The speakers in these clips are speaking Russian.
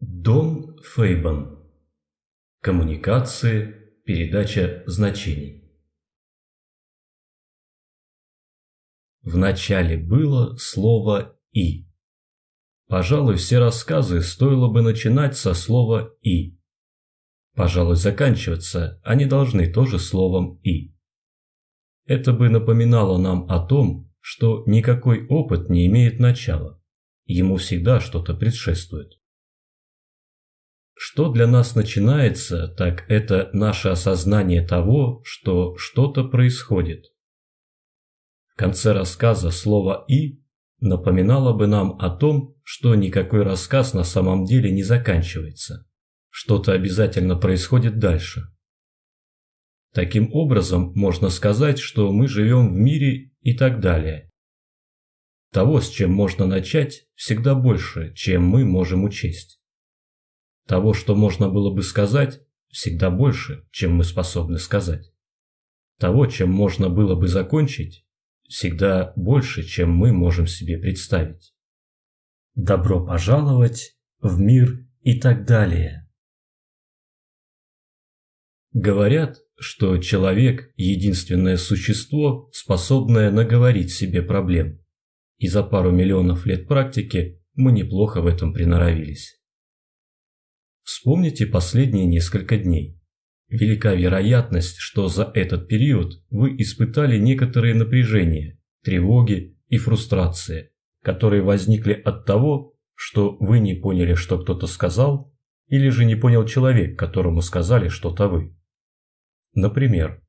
Дон Фейбан. Коммуникации, передача значений. В начале было слово «и». Пожалуй, все рассказы стоило бы начинать со слова «и». Пожалуй, заканчиваться они должны тоже словом «и». Это бы напоминало нам о том, что никакой опыт не имеет начала, ему всегда что-то предшествует. Что для нас начинается, так это наше осознание того, что что-то происходит. В конце рассказа слово «и» напоминало бы нам о том, что никакой рассказ на самом деле не заканчивается. Что-то обязательно происходит дальше. Таким образом, можно сказать, что мы живем в мире и так далее. Того, с чем можно начать, всегда больше, чем мы можем учесть. Того, что можно было бы сказать, всегда больше, чем мы способны сказать. Того, чем можно было бы закончить, всегда больше, чем мы можем себе представить. Добро пожаловать в мир и так далее. Говорят, что человек – единственное существо, способное наговорить себе проблем. И за пару миллионов лет практики мы неплохо в этом приноровились. Вспомните последние несколько дней. Велика вероятность, что за этот период вы испытали некоторые напряжения, тревоги и фрустрации, которые возникли от того, что вы не поняли, что кто-то сказал, или же не понял человек, которому сказали что-то вы. Например,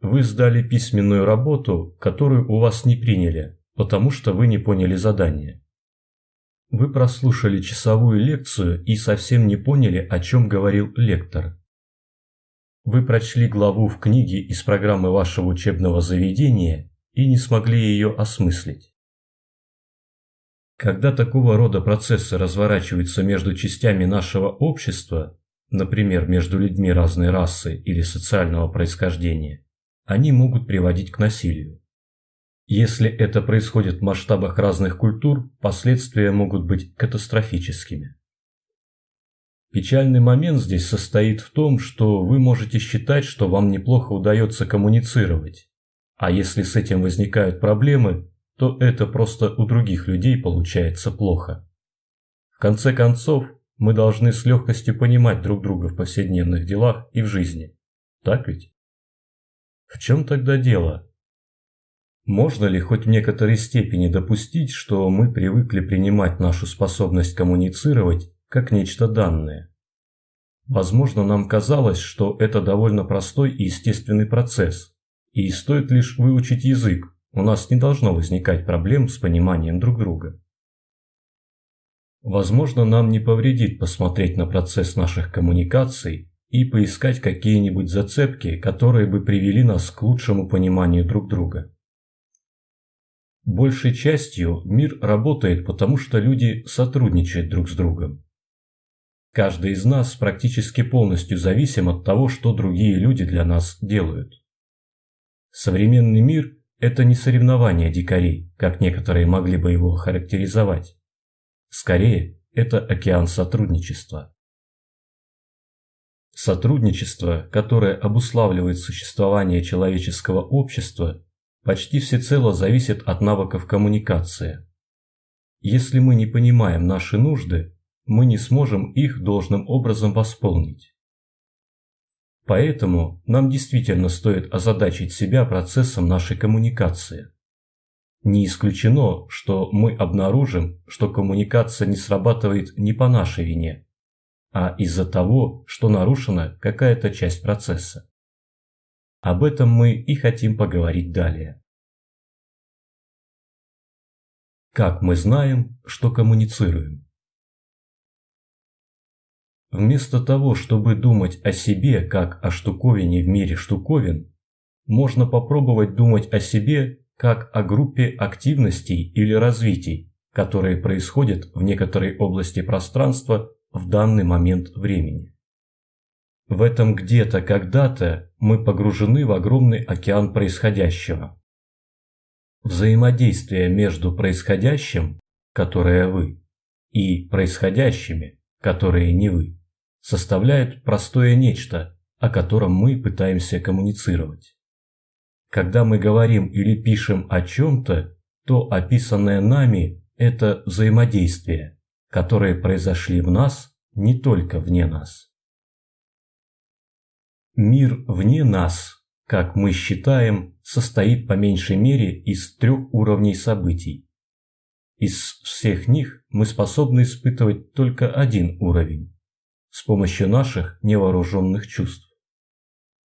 вы сдали письменную работу, которую у вас не приняли, потому что вы не поняли задание. Вы прослушали часовую лекцию и совсем не поняли, о чем говорил лектор. Вы прочли главу в книге из программы вашего учебного заведения и не смогли ее осмыслить. Когда такого рода процессы разворачиваются между частями нашего общества, например, между людьми разной расы или социального происхождения, они могут приводить к насилию. Если это происходит в масштабах разных культур, последствия могут быть катастрофическими. Печальный момент здесь состоит в том, что вы можете считать, что вам неплохо удается коммуницировать, а если с этим возникают проблемы, то это просто у других людей получается плохо. В конце концов, мы должны с легкостью понимать друг друга в повседневных делах и в жизни. Так ведь? В чем тогда дело? Можно ли хоть в некоторой степени допустить, что мы привыкли принимать нашу способность коммуницировать как нечто данное? Возможно, нам казалось, что это довольно простой и естественный процесс, и стоит лишь выучить язык, у нас не должно возникать проблем с пониманием друг друга. Возможно, нам не повредит посмотреть на процесс наших коммуникаций и поискать какие-нибудь зацепки, которые бы привели нас к лучшему пониманию друг друга. Большей частью мир работает потому, что люди сотрудничают друг с другом. Каждый из нас практически полностью зависим от того, что другие люди для нас делают. Современный мир – это не соревнование дикарей, как некоторые могли бы его характеризовать. Скорее, это океан сотрудничества. Сотрудничество, которое обуславливает существование человеческого общества, почти всецело зависит от навыков коммуникации. Если мы не понимаем наши нужды, мы не сможем их должным образом восполнить. Поэтому нам действительно стоит озадачить себя процессом нашей коммуникации. Не исключено, что мы обнаружим, что коммуникация не срабатывает не по нашей вине, а из-за того, что нарушена какая-то часть процесса. Об этом мы и хотим поговорить далее. Как мы знаем, что коммуницируем? Вместо того, чтобы думать о себе как о штуковине в мире штуковин, можно попробовать думать о себе как о группе активностей или развитий, которые происходят в некоторой области пространства в данный момент времени. В этом где-то когда-то мы погружены в огромный океан происходящего. Взаимодействие между происходящим, которое вы, и происходящими, которые не вы, составляют простое нечто, о котором мы пытаемся коммуницировать. Когда мы говорим или пишем о чем-то, то описанное нами – это взаимодействие, которые произошли в нас, не только вне нас. Мир вне нас, как мы считаем, состоит по меньшей мере из трех уровней событий. Из всех них мы способны испытывать только один уровень – с помощью наших невооруженных чувств.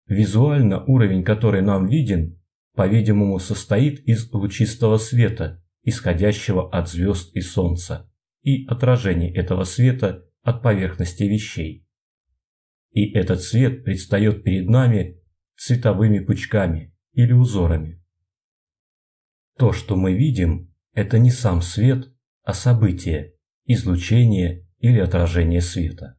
Визуально уровень, который нам виден, по-видимому, состоит из лучистого света, исходящего от звезд и солнца, и отражения этого света от поверхности вещей. И этот свет предстает перед нами цветовыми пучками или узорами. То, что мы видим, это не сам свет, а событие, излучение или отражение света.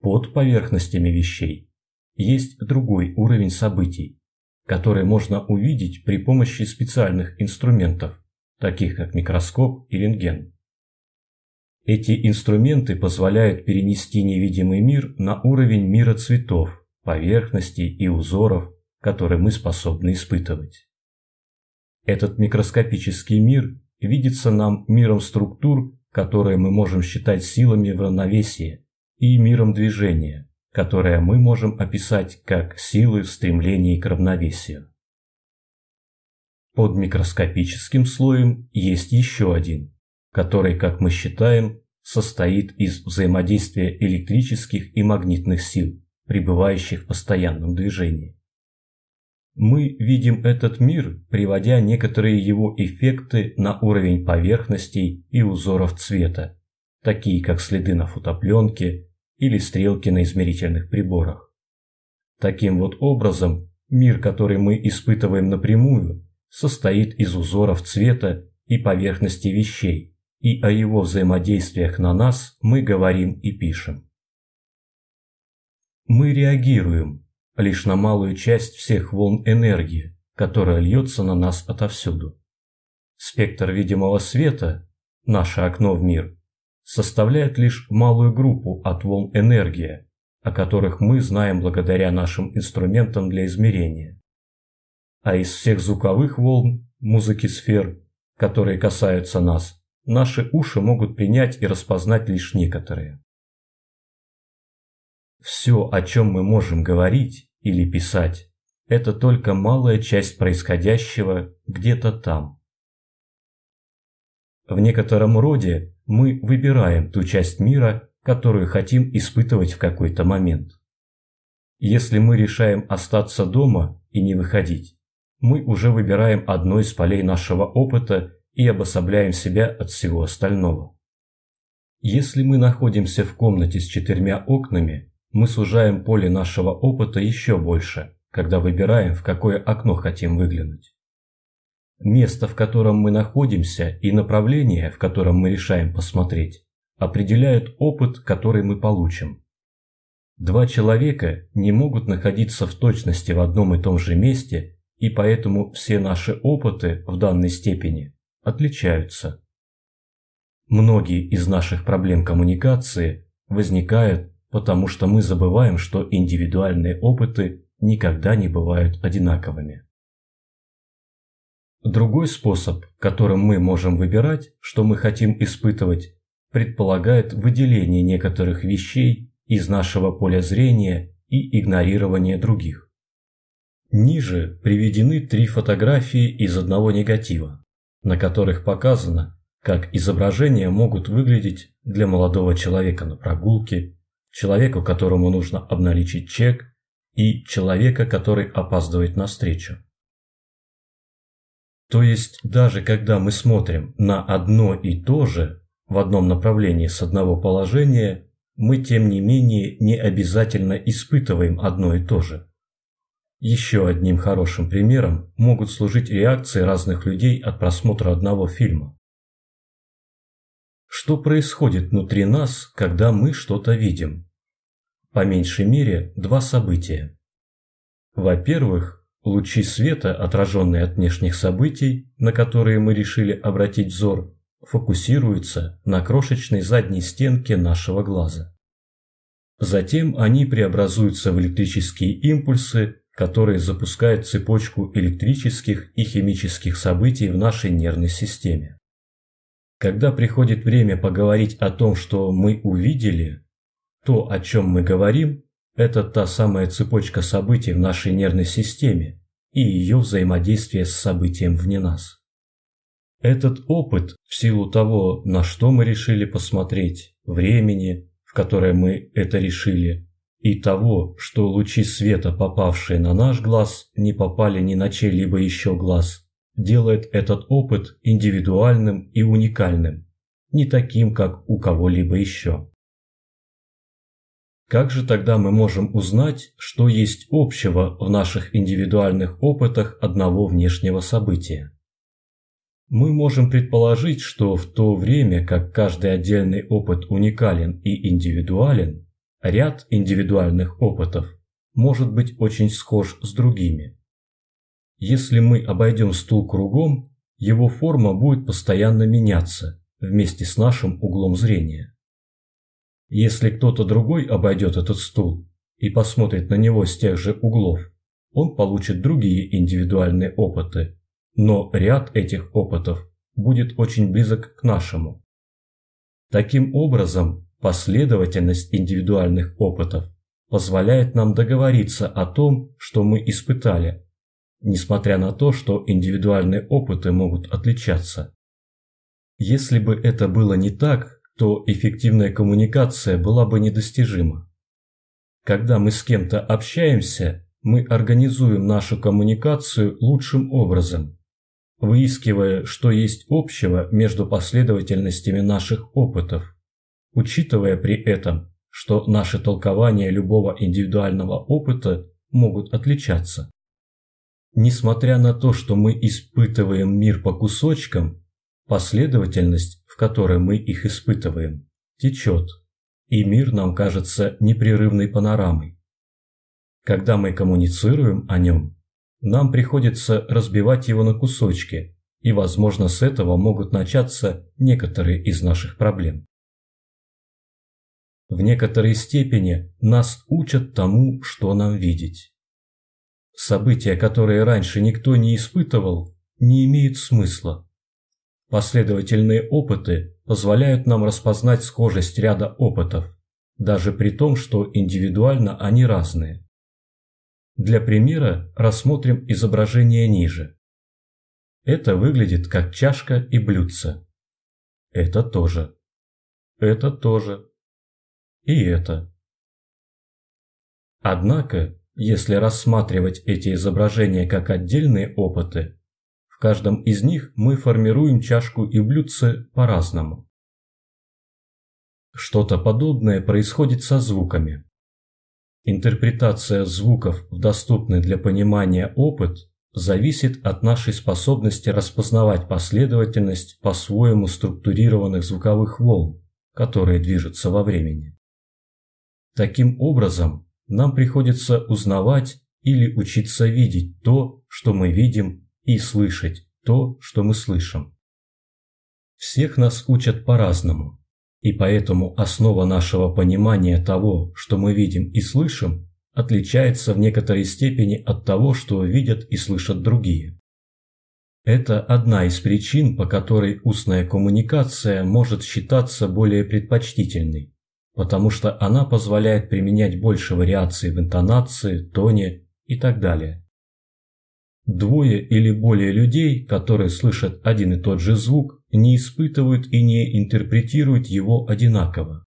Под поверхностями вещей есть другой уровень событий, который можно увидеть при помощи специальных инструментов, таких как микроскоп и рентген. Эти инструменты позволяют перенести невидимый мир на уровень мира цветов, поверхностей и узоров, которые мы способны испытывать. Этот микроскопический мир видится нам миром структур, которые мы можем считать силами в равновесии, и миром движения, которое мы можем описать как силы в стремлении к равновесию. Под микроскопическим слоем есть еще один, который, как мы считаем, состоит из взаимодействия электрических и магнитных сил, пребывающих в постоянном движении. Мы видим этот мир, приводя некоторые его эффекты на уровень поверхностей и узоров цвета, такие как следы на фотопленке или стрелки на измерительных приборах. Таким вот образом, мир, который мы испытываем напрямую, состоит из узоров цвета и поверхности вещей, и о его взаимодействиях на нас мы говорим и пишем. Мы реагируем лишь на малую часть всех волн энергии, которая льется на нас отовсюду. Спектр видимого света, наше окно в мир, составляет лишь малую группу от волн энергии, о которых мы знаем благодаря нашим инструментам для измерения. А из всех звуковых волн, музыки сфер, которые касаются нас, наши уши могут принять и распознать лишь некоторые. Все, о чем мы можем говорить или писать, это только малая часть происходящего где-то там. В некотором роде мы выбираем ту часть мира, которую хотим испытывать в какой-то момент. Если мы решаем остаться дома и не выходить, мы уже выбираем одно из полей нашего опыта и обособляем себя от всего остального. Если мы находимся в комнате с четырьмя окнами, мы сужаем поле нашего опыта еще больше, когда выбираем, в какое окно хотим выглянуть. Место, в котором мы находимся, и направление, в котором мы решаем посмотреть, определяют опыт, который мы получим. Два человека не могут находиться в точности в одном и том же месте, и поэтому все наши опыты в данной степени отличаются. Многие из наших проблем коммуникации возникают, потому что мы забываем, что индивидуальные опыты никогда не бывают одинаковыми. Другой способ, которым мы можем выбирать, что мы хотим испытывать, предполагает выделение некоторых вещей из нашего поля зрения и игнорирование других. Ниже приведены три фотографии из одного негатива, на которых показано, как изображения могут выглядеть для молодого человека на прогулке, человеку, которому нужно обналичить чек, и человека, который опаздывает на встречу. То есть даже когда мы смотрим на одно и то же в одном направлении с одного положения, мы тем не менее не обязательно испытываем одно и то же. Еще одним хорошим примером могут служить реакции разных людей от просмотра одного фильма. Что происходит внутри нас, когда мы что-то видим? По меньшей мере два события. Во-первых, Лучи света, отраженные от внешних событий, на которые мы решили обратить взор, фокусируются на крошечной задней стенке нашего глаза. Затем они преобразуются в электрические импульсы, которые запускают цепочку электрических и химических событий в нашей нервной системе. Когда приходит время поговорить о том, что мы увидели, то, о чем мы говорим, это та самая цепочка событий в нашей нервной системе и ее взаимодействие с событием вне нас. Этот опыт, в силу того, на что мы решили посмотреть, времени, в которое мы это решили, и того, что лучи света, попавшие на наш глаз, не попали ни на чей-либо еще глаз, делает этот опыт индивидуальным и уникальным, не таким, как у кого-либо еще. Как же тогда мы можем узнать, что есть общего в наших индивидуальных опытах одного внешнего события? Мы можем предположить, что в то время, как каждый отдельный опыт уникален и индивидуален, ряд индивидуальных опытов может быть очень схож с другими. Если мы обойдем стул кругом, его форма будет постоянно меняться вместе с нашим углом зрения. Если кто-то другой обойдет этот стул и посмотрит на него с тех же углов, он получит другие индивидуальные опыты, но ряд этих опытов будет очень близок к нашему. Таким образом, последовательность индивидуальных опытов позволяет нам договориться о том, что мы испытали, несмотря на то, что индивидуальные опыты могут отличаться. Если бы это было не так, то эффективная коммуникация была бы недостижима. Когда мы с кем-то общаемся, мы организуем нашу коммуникацию лучшим образом, выискивая, что есть общего между последовательностями наших опытов, учитывая при этом, что наши толкования любого индивидуального опыта могут отличаться. Несмотря на то, что мы испытываем мир по кусочкам, последовательность, в которой мы их испытываем, течет, и мир нам кажется непрерывной панорамой. Когда мы коммуницируем о нем, нам приходится разбивать его на кусочки, и, возможно, с этого могут начаться некоторые из наших проблем. В некоторой степени нас учат тому, что нам видеть. События, которые раньше никто не испытывал, не имеют смысла. Последовательные опыты позволяют нам распознать схожесть ряда опытов, даже при том, что индивидуально они разные. Для примера рассмотрим изображение ниже. Это выглядит как чашка и блюдце. Это тоже. Это тоже. И это. Однако, если рассматривать эти изображения как отдельные опыты, в каждом из них мы формируем чашку и блюдце по-разному. Что-то подобное происходит со звуками. Интерпретация звуков в доступный для понимания опыт зависит от нашей способности распознавать последовательность по-своему структурированных звуковых волн, которые движутся во времени. Таким образом, нам приходится узнавать или учиться видеть то, что мы видим, и слышать то, что мы слышим. Всех нас учат по-разному. И поэтому основа нашего понимания того, что мы видим и слышим, отличается в некоторой степени от того, что видят и слышат другие. Это одна из причин, по которой устная коммуникация может считаться более предпочтительной, потому что она позволяет применять больше вариаций в интонации, тоне и так далее. Двое или более людей, которые слышат один и тот же звук, не испытывают и не интерпретируют его одинаково.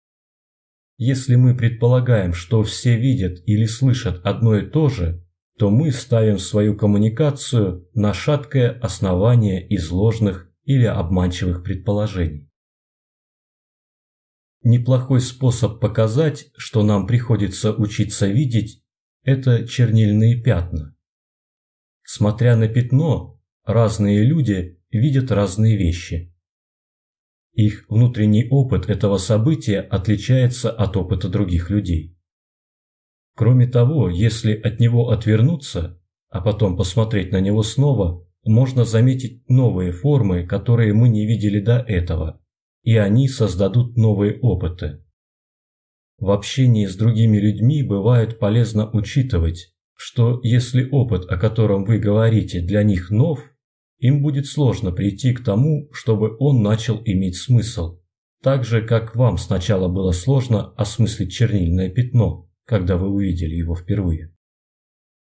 Если мы предполагаем, что все видят или слышат одно и то же, то мы ставим свою коммуникацию на шаткое основание из ложных или обманчивых предположений. Неплохой способ показать, что нам приходится учиться видеть, это чернильные пятна. Смотря на пятно, разные люди видят разные вещи. Их внутренний опыт этого события отличается от опыта других людей. Кроме того, если от него отвернуться, а потом посмотреть на него снова, можно заметить новые формы, которые мы не видели до этого, и они создадут новые опыты. В общении с другими людьми бывает полезно учитывать, что если опыт, о котором вы говорите, для них нов, им будет сложно прийти к тому, чтобы он начал иметь смысл. Так же, как вам сначала было сложно осмыслить чернильное пятно, когда вы увидели его впервые.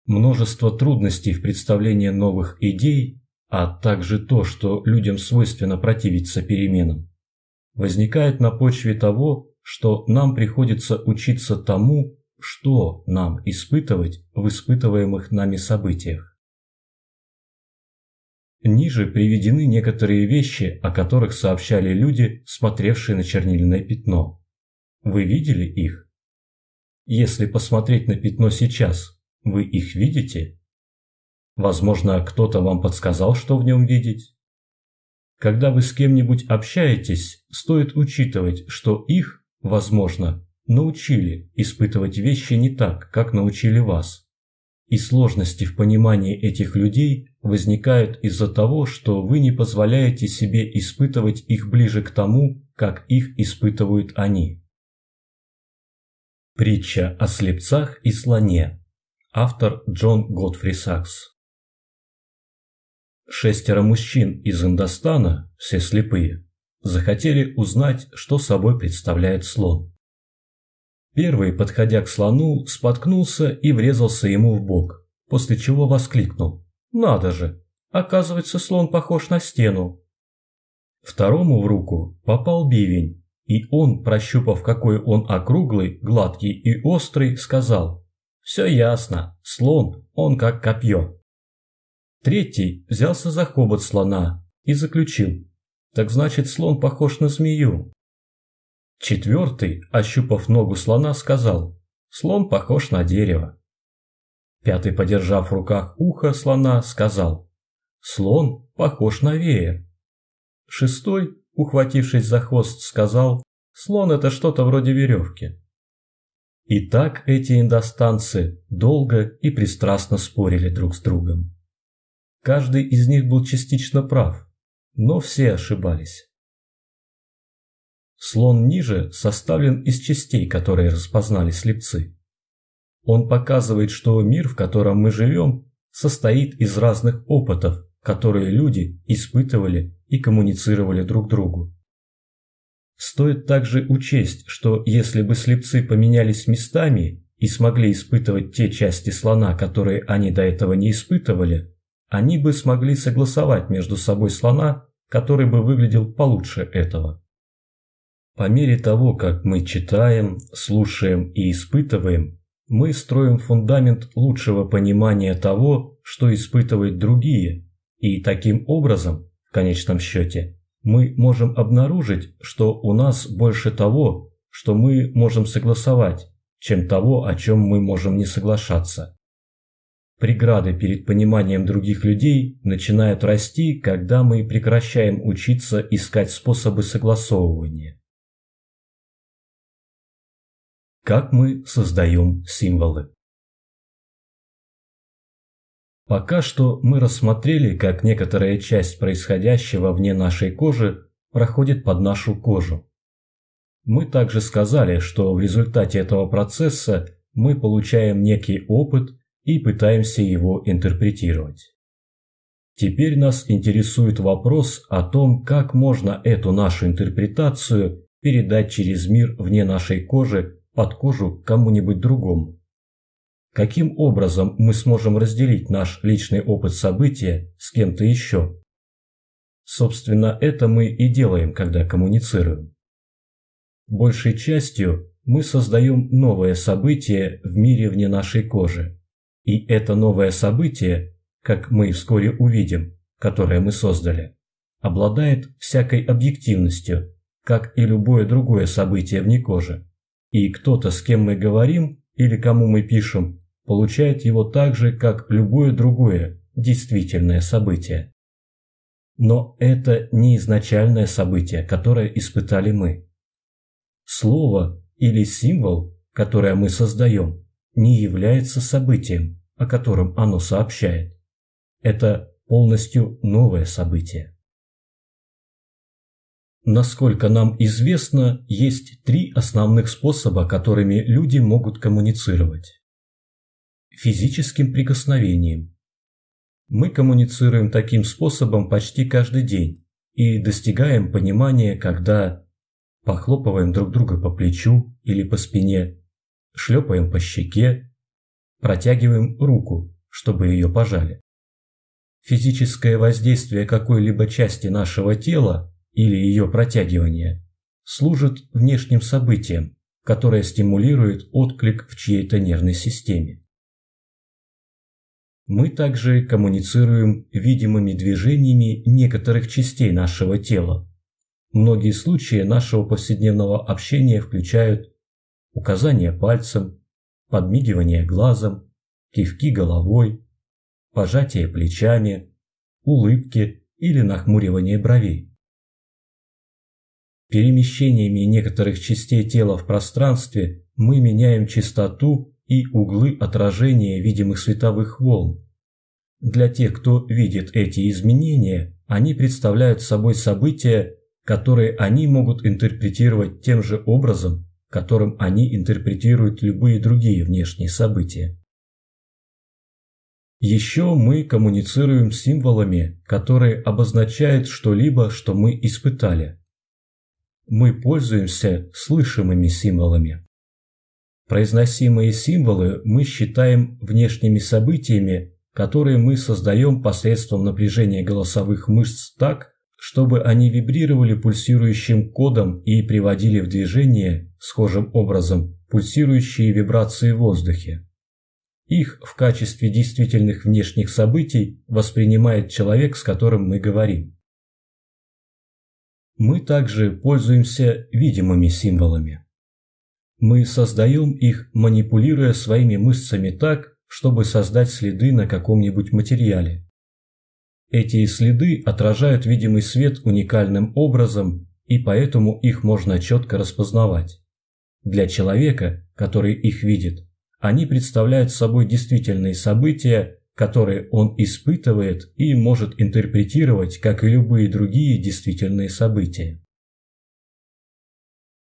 Множество трудностей в представлении новых идей, а также то, что людям свойственно противиться переменам, возникает на почве того, что нам приходится учиться тому, что нам испытывать в испытываемых нами событиях. Ниже приведены некоторые вещи, о которых сообщали люди, смотревшие на чернильное пятно. Вы видели их? Если посмотреть на пятно сейчас, вы их видите? Возможно, кто-то вам подсказал, что в нем видеть? Когда вы с кем-нибудь общаетесь, стоит учитывать, что их возможно, научили испытывать вещи не так, как научили вас. И сложности в понимании этих людей возникают из-за того, что вы не позволяете себе испытывать их ближе к тому, как их испытывают они. Притча о слепцах и слоне. Автор Джон Готфри Сакс. Шестеро мужчин из Индостана, все слепые, захотели узнать, что собой представляет слон. Первый, подходя к слону, споткнулся и врезался ему в бок, после чего воскликнул. «Надо же! Оказывается, слон похож на стену!» Второму в руку попал бивень, и он, прощупав, какой он округлый, гладкий и острый, сказал «Все ясно, слон, он как копье». Третий взялся за хобот слона и заключил так значит, слон похож на змею. Четвертый, ощупав ногу слона, сказал, слон похож на дерево. Пятый, подержав в руках ухо слона, сказал, слон похож на веер. Шестой, ухватившись за хвост, сказал, слон это что-то вроде веревки. И так эти индостанцы долго и пристрастно спорили друг с другом. Каждый из них был частично прав, но все ошибались. Слон ниже составлен из частей, которые распознали слепцы. Он показывает, что мир, в котором мы живем, состоит из разных опытов, которые люди испытывали и коммуницировали друг другу. Стоит также учесть, что если бы слепцы поменялись местами и смогли испытывать те части слона, которые они до этого не испытывали, они бы смогли согласовать между собой слона который бы выглядел получше этого. По мере того, как мы читаем, слушаем и испытываем, мы строим фундамент лучшего понимания того, что испытывают другие, и таким образом, в конечном счете, мы можем обнаружить, что у нас больше того, что мы можем согласовать, чем того, о чем мы можем не соглашаться. Преграды перед пониманием других людей начинают расти, когда мы прекращаем учиться искать способы согласовывания. Как мы создаем символы? Пока что мы рассмотрели, как некоторая часть происходящего вне нашей кожи проходит под нашу кожу. Мы также сказали, что в результате этого процесса мы получаем некий опыт и пытаемся его интерпретировать. Теперь нас интересует вопрос о том, как можно эту нашу интерпретацию передать через мир вне нашей кожи под кожу кому-нибудь другому. Каким образом мы сможем разделить наш личный опыт события с кем-то еще? Собственно, это мы и делаем, когда коммуницируем. Большей частью мы создаем новое событие в мире вне нашей кожи. И это новое событие, как мы вскоре увидим, которое мы создали, обладает всякой объективностью, как и любое другое событие вне кожи. И кто-то, с кем мы говорим или кому мы пишем, получает его так же, как любое другое действительное событие. Но это не изначальное событие, которое испытали мы. Слово или символ, которое мы создаем, не является событием, о котором оно сообщает. Это полностью новое событие. Насколько нам известно, есть три основных способа, которыми люди могут коммуницировать. Физическим прикосновением. Мы коммуницируем таким способом почти каждый день и достигаем понимания, когда похлопываем друг друга по плечу или по спине, шлепаем по щеке, протягиваем руку, чтобы ее пожали. Физическое воздействие какой-либо части нашего тела или ее протягивание служит внешним событием, которое стимулирует отклик в чьей-то нервной системе. Мы также коммуницируем видимыми движениями некоторых частей нашего тела. Многие случаи нашего повседневного общения включают указание пальцем, подмигивание глазом, кивки головой, пожатие плечами, улыбки или нахмуривание бровей. Перемещениями некоторых частей тела в пространстве мы меняем частоту и углы отражения видимых световых волн. Для тех, кто видит эти изменения, они представляют собой события, которые они могут интерпретировать тем же образом, которым они интерпретируют любые другие внешние события. Еще мы коммуницируем символами, которые обозначают что-либо, что мы испытали мы пользуемся слышимыми символами. Произносимые символы мы считаем внешними событиями, которые мы создаем посредством напряжения голосовых мышц так, чтобы они вибрировали пульсирующим кодом и приводили в движение, схожим образом, пульсирующие вибрации в воздухе. Их в качестве действительных внешних событий воспринимает человек, с которым мы говорим. Мы также пользуемся видимыми символами. Мы создаем их, манипулируя своими мышцами так, чтобы создать следы на каком-нибудь материале. Эти следы отражают видимый свет уникальным образом, и поэтому их можно четко распознавать. Для человека, который их видит, они представляют собой действительные события, которые он испытывает и может интерпретировать, как и любые другие действительные события.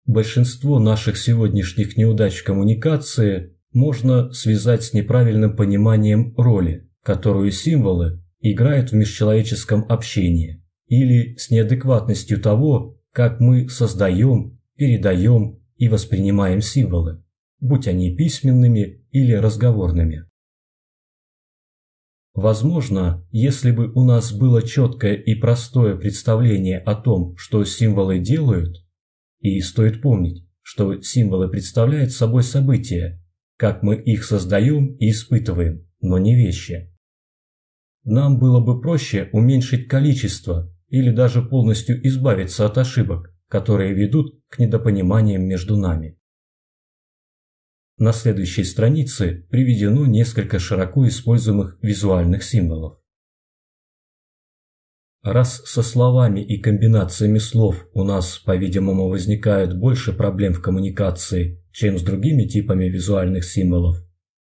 Большинство наших сегодняшних неудач в коммуникации можно связать с неправильным пониманием роли, которую символы играют в межчеловеческом общении, или с неадекватностью того, как мы создаем, передаем и воспринимаем символы, будь они письменными или разговорными. Возможно, если бы у нас было четкое и простое представление о том, что символы делают, и стоит помнить, что символы представляют собой события, как мы их создаем и испытываем, но не вещи. Нам было бы проще уменьшить количество или даже полностью избавиться от ошибок, которые ведут к недопониманиям между нами. На следующей странице приведено несколько широко используемых визуальных символов. Раз со словами и комбинациями слов у нас, по-видимому, возникает больше проблем в коммуникации, чем с другими типами визуальных символов,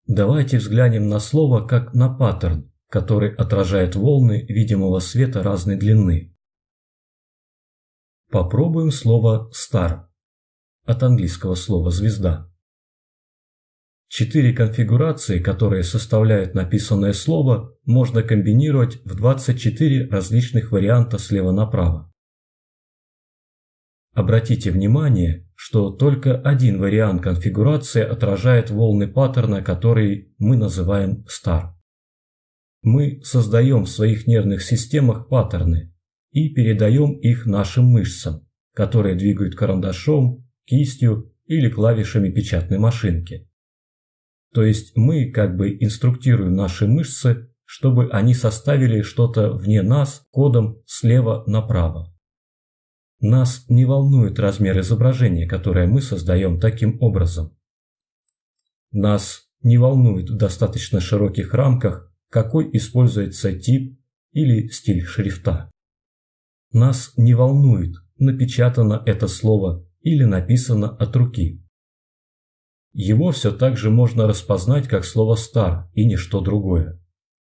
давайте взглянем на слово как на паттерн, который отражает волны видимого света разной длины. Попробуем слово «star» от английского слова «звезда». Четыре конфигурации, которые составляют написанное слово, можно комбинировать в 24 различных варианта слева направо. Обратите внимание, что только один вариант конфигурации отражает волны паттерна, который мы называем star. Мы создаем в своих нервных системах паттерны и передаем их нашим мышцам, которые двигают карандашом, кистью или клавишами печатной машинки. То есть мы как бы инструктируем наши мышцы, чтобы они составили что-то вне нас кодом слева направо. Нас не волнует размер изображения, которое мы создаем таким образом. Нас не волнует в достаточно широких рамках, какой используется тип или стиль шрифта. Нас не волнует, напечатано это слово или написано от руки. Его все так же можно распознать как слово «стар» и ничто другое.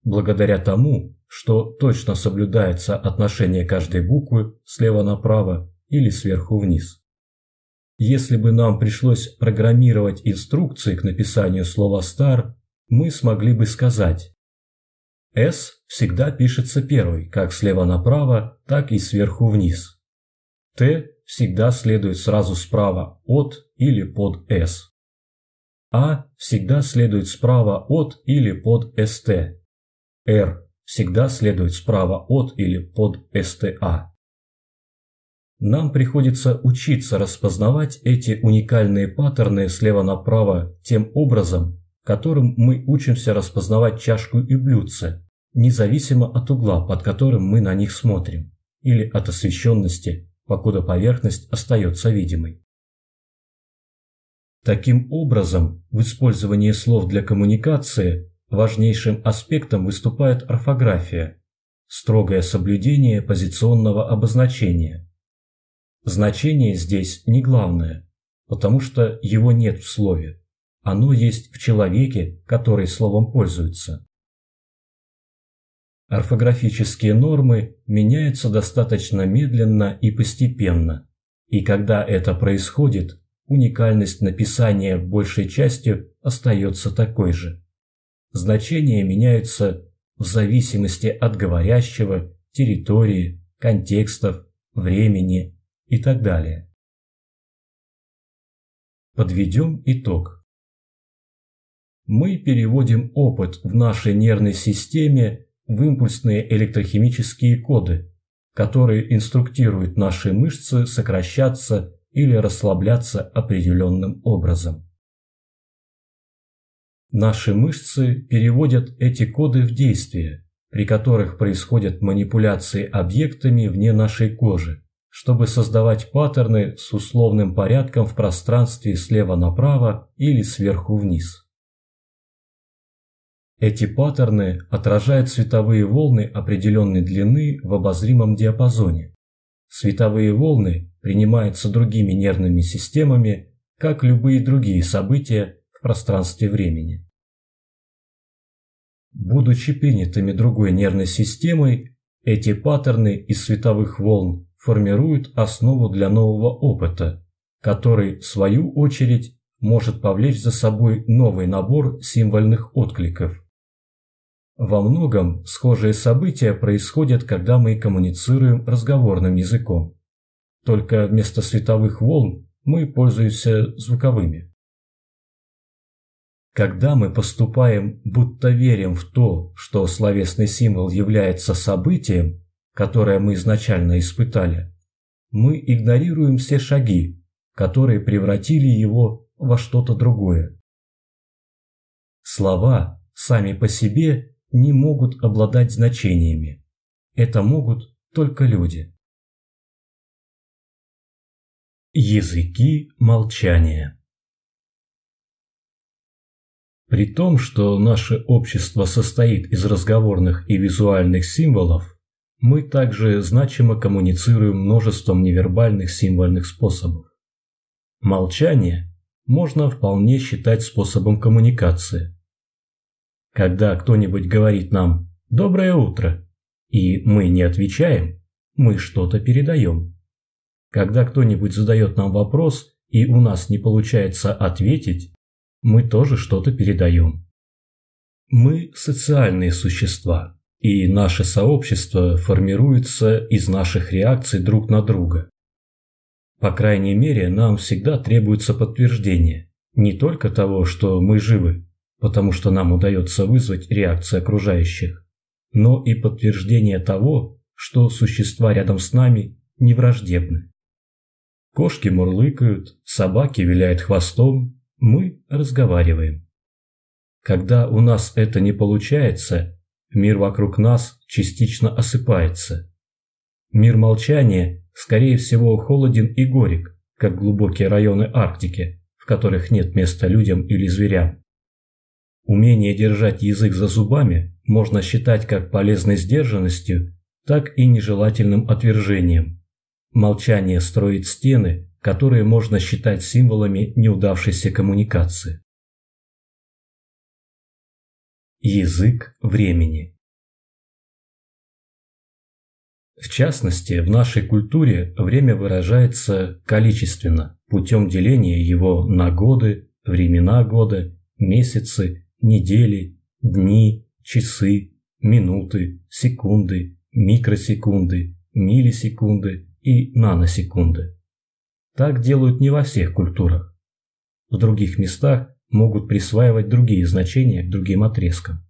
Благодаря тому, что точно соблюдается отношение каждой буквы слева направо или сверху вниз. Если бы нам пришлось программировать инструкции к написанию слова «star», мы смогли бы сказать S всегда пишется первой, как слева направо, так и сверху вниз. Т всегда следует сразу справа от или под S. А всегда следует справа от или под СТ. R всегда следует справа от или под СТА. Нам приходится учиться распознавать эти уникальные паттерны слева направо тем образом, которым мы учимся распознавать чашку и блюдце, независимо от угла, под которым мы на них смотрим, или от освещенности, покуда поверхность остается видимой. Таким образом, в использовании слов для коммуникации важнейшим аспектом выступает орфография, строгое соблюдение позиционного обозначения. Значение здесь не главное, потому что его нет в слове, оно есть в человеке, который словом пользуется. Орфографические нормы меняются достаточно медленно и постепенно, и когда это происходит, уникальность написания большей частью остается такой же. Значения меняются в зависимости от говорящего, территории, контекстов, времени и так далее. Подведем итог. Мы переводим опыт в нашей нервной системе в импульсные электрохимические коды, которые инструктируют наши мышцы сокращаться или расслабляться определенным образом. Наши мышцы переводят эти коды в действия, при которых происходят манипуляции объектами вне нашей кожи, чтобы создавать паттерны с условным порядком в пространстве слева направо или сверху вниз. Эти паттерны отражают световые волны определенной длины в обозримом диапазоне. Световые волны принимаются другими нервными системами, как любые другие события в пространстве времени. Будучи принятыми другой нервной системой, эти паттерны из световых волн формируют основу для нового опыта, который, в свою очередь, может повлечь за собой новый набор символьных откликов. Во многом схожие события происходят, когда мы коммуницируем разговорным языком. Только вместо световых волн мы пользуемся звуковыми. Когда мы поступаем, будто верим в то, что словесный символ является событием, которое мы изначально испытали, мы игнорируем все шаги, которые превратили его во что-то другое. Слова сами по себе не могут обладать значениями. Это могут только люди. Языки молчания При том, что наше общество состоит из разговорных и визуальных символов, мы также значимо коммуницируем множеством невербальных символьных способов. Молчание можно вполне считать способом коммуникации. Когда кто-нибудь говорит нам «доброе утро», и мы не отвечаем, мы что-то передаем. Когда кто-нибудь задает нам вопрос, и у нас не получается ответить, мы тоже что-то передаем. Мы социальные существа, и наше сообщество формируется из наших реакций друг на друга. По крайней мере, нам всегда требуется подтверждение не только того, что мы живы, потому что нам удается вызвать реакции окружающих, но и подтверждение того, что существа рядом с нами не враждебны. Кошки мурлыкают, собаки виляют хвостом, мы разговариваем. Когда у нас это не получается, мир вокруг нас частично осыпается. Мир молчания, скорее всего, холоден и горек, как глубокие районы Арктики, в которых нет места людям или зверям. Умение держать язык за зубами можно считать как полезной сдержанностью, так и нежелательным отвержением. Молчание строит стены, которые можно считать символами неудавшейся коммуникации. Язык времени В частности, в нашей культуре время выражается количественно, путем деления его на годы, времена года, месяцы, недели, дни, часы, минуты, секунды, микросекунды, миллисекунды и наносекунды. Так делают не во всех культурах. В других местах могут присваивать другие значения к другим отрезкам.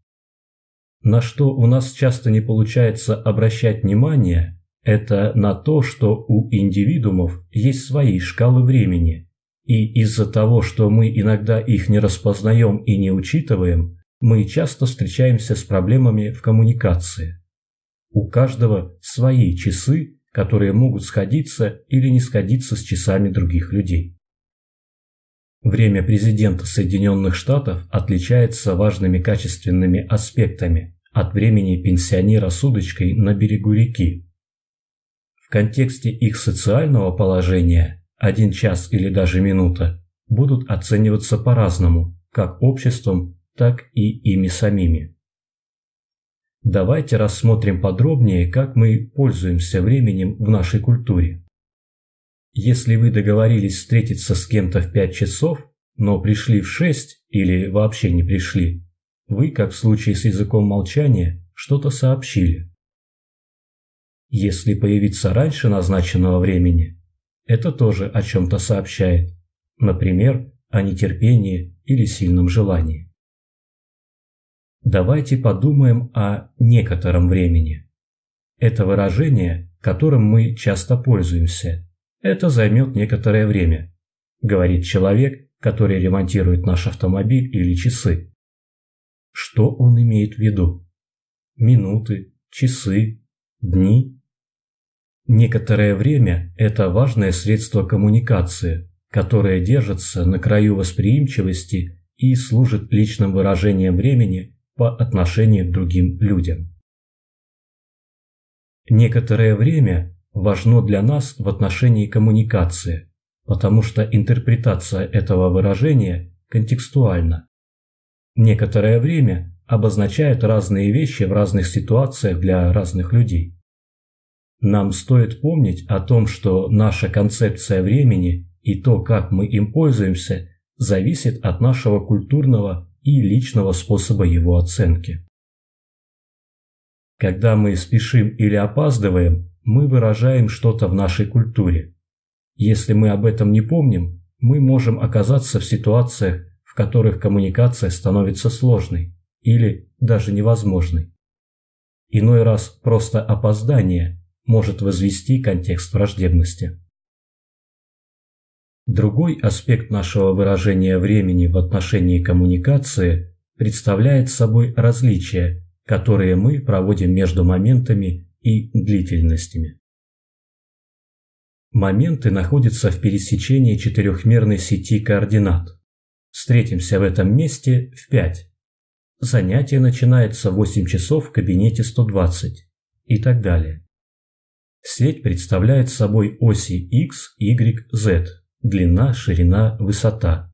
На что у нас часто не получается обращать внимание, это на то, что у индивидуумов есть свои шкалы времени, и из-за того, что мы иногда их не распознаем и не учитываем, мы часто встречаемся с проблемами в коммуникации. У каждого свои часы, которые могут сходиться или не сходиться с часами других людей. Время президента Соединенных Штатов отличается важными качественными аспектами от времени пенсионера с удочкой на берегу реки. В контексте их социального положения один час или даже минута будут оцениваться по-разному, как обществом, так и ими самими. Давайте рассмотрим подробнее, как мы пользуемся временем в нашей культуре. Если вы договорились встретиться с кем-то в 5 часов, но пришли в 6 или вообще не пришли, вы, как в случае с языком молчания, что-то сообщили. Если появиться раньше назначенного времени, это тоже о чем-то сообщает, например, о нетерпении или сильном желании. Давайте подумаем о некотором времени. Это выражение, которым мы часто пользуемся, это займет некоторое время, говорит человек, который ремонтирует наш автомобиль или часы. Что он имеет в виду? Минуты, часы, дни? Некоторое время – это важное средство коммуникации, которое держится на краю восприимчивости и служит личным выражением времени по отношению к другим людям. Некоторое время важно для нас в отношении коммуникации, потому что интерпретация этого выражения контекстуальна. Некоторое время обозначает разные вещи в разных ситуациях для разных людей. Нам стоит помнить о том, что наша концепция времени и то, как мы им пользуемся, зависит от нашего культурного и личного способа его оценки. Когда мы спешим или опаздываем, мы выражаем что-то в нашей культуре. Если мы об этом не помним, мы можем оказаться в ситуациях, в которых коммуникация становится сложной или даже невозможной. Иной раз просто опоздание может возвести контекст враждебности. Другой аспект нашего выражения времени в отношении коммуникации представляет собой различия, которые мы проводим между моментами и длительностями. Моменты находятся в пересечении четырехмерной сети координат. Встретимся в этом месте в 5. Занятие начинается в 8 часов в кабинете 120 и так далее. Сеть представляет собой оси x, y, z, длина, ширина, высота,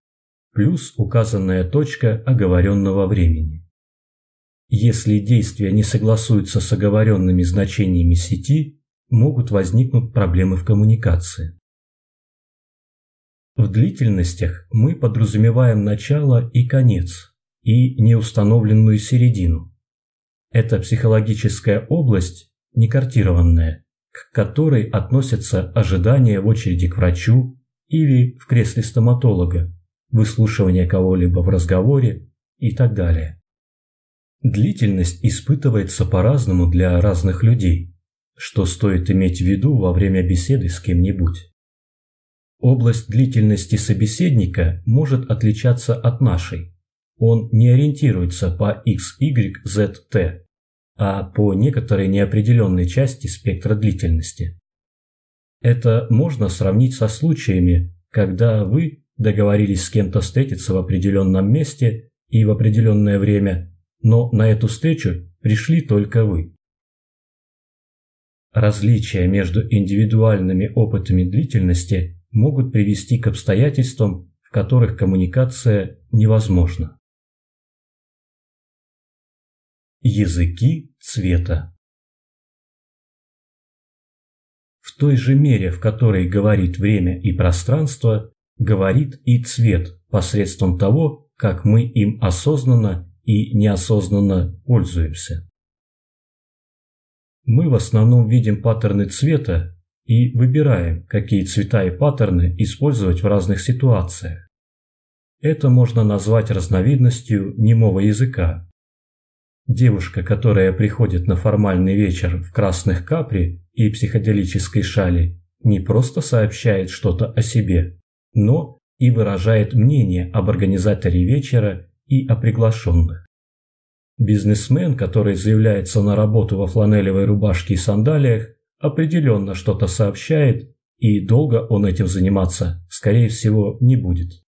плюс указанная точка оговоренного времени. Если действия не согласуются с оговоренными значениями сети, могут возникнуть проблемы в коммуникации. В длительностях мы подразумеваем начало и конец, и неустановленную середину. Это психологическая область, не картированная, к которой относятся ожидания в очереди к врачу или в кресле стоматолога, выслушивание кого-либо в разговоре и так далее. Длительность испытывается по-разному для разных людей, что стоит иметь в виду во время беседы с кем-нибудь. Область длительности собеседника может отличаться от нашей. Он не ориентируется по x, y, z, t, а по некоторой неопределенной части спектра длительности. Это можно сравнить со случаями, когда вы договорились с кем-то встретиться в определенном месте и в определенное время – но на эту встречу пришли только вы. Различия между индивидуальными опытами длительности могут привести к обстоятельствам, в которых коммуникация невозможна. Языки цвета в той же мере, в которой говорит время и пространство, говорит и цвет посредством того, как мы им осознанно и неосознанно пользуемся. Мы в основном видим паттерны цвета и выбираем, какие цвета и паттерны использовать в разных ситуациях. Это можно назвать разновидностью немого языка. Девушка, которая приходит на формальный вечер в красных капри и психоделической шали, не просто сообщает что-то о себе, но и выражает мнение об организаторе вечера и о приглашенных. Бизнесмен, который заявляется на работу во фланелевой рубашке и сандалиях, определенно что-то сообщает, и долго он этим заниматься, скорее всего, не будет.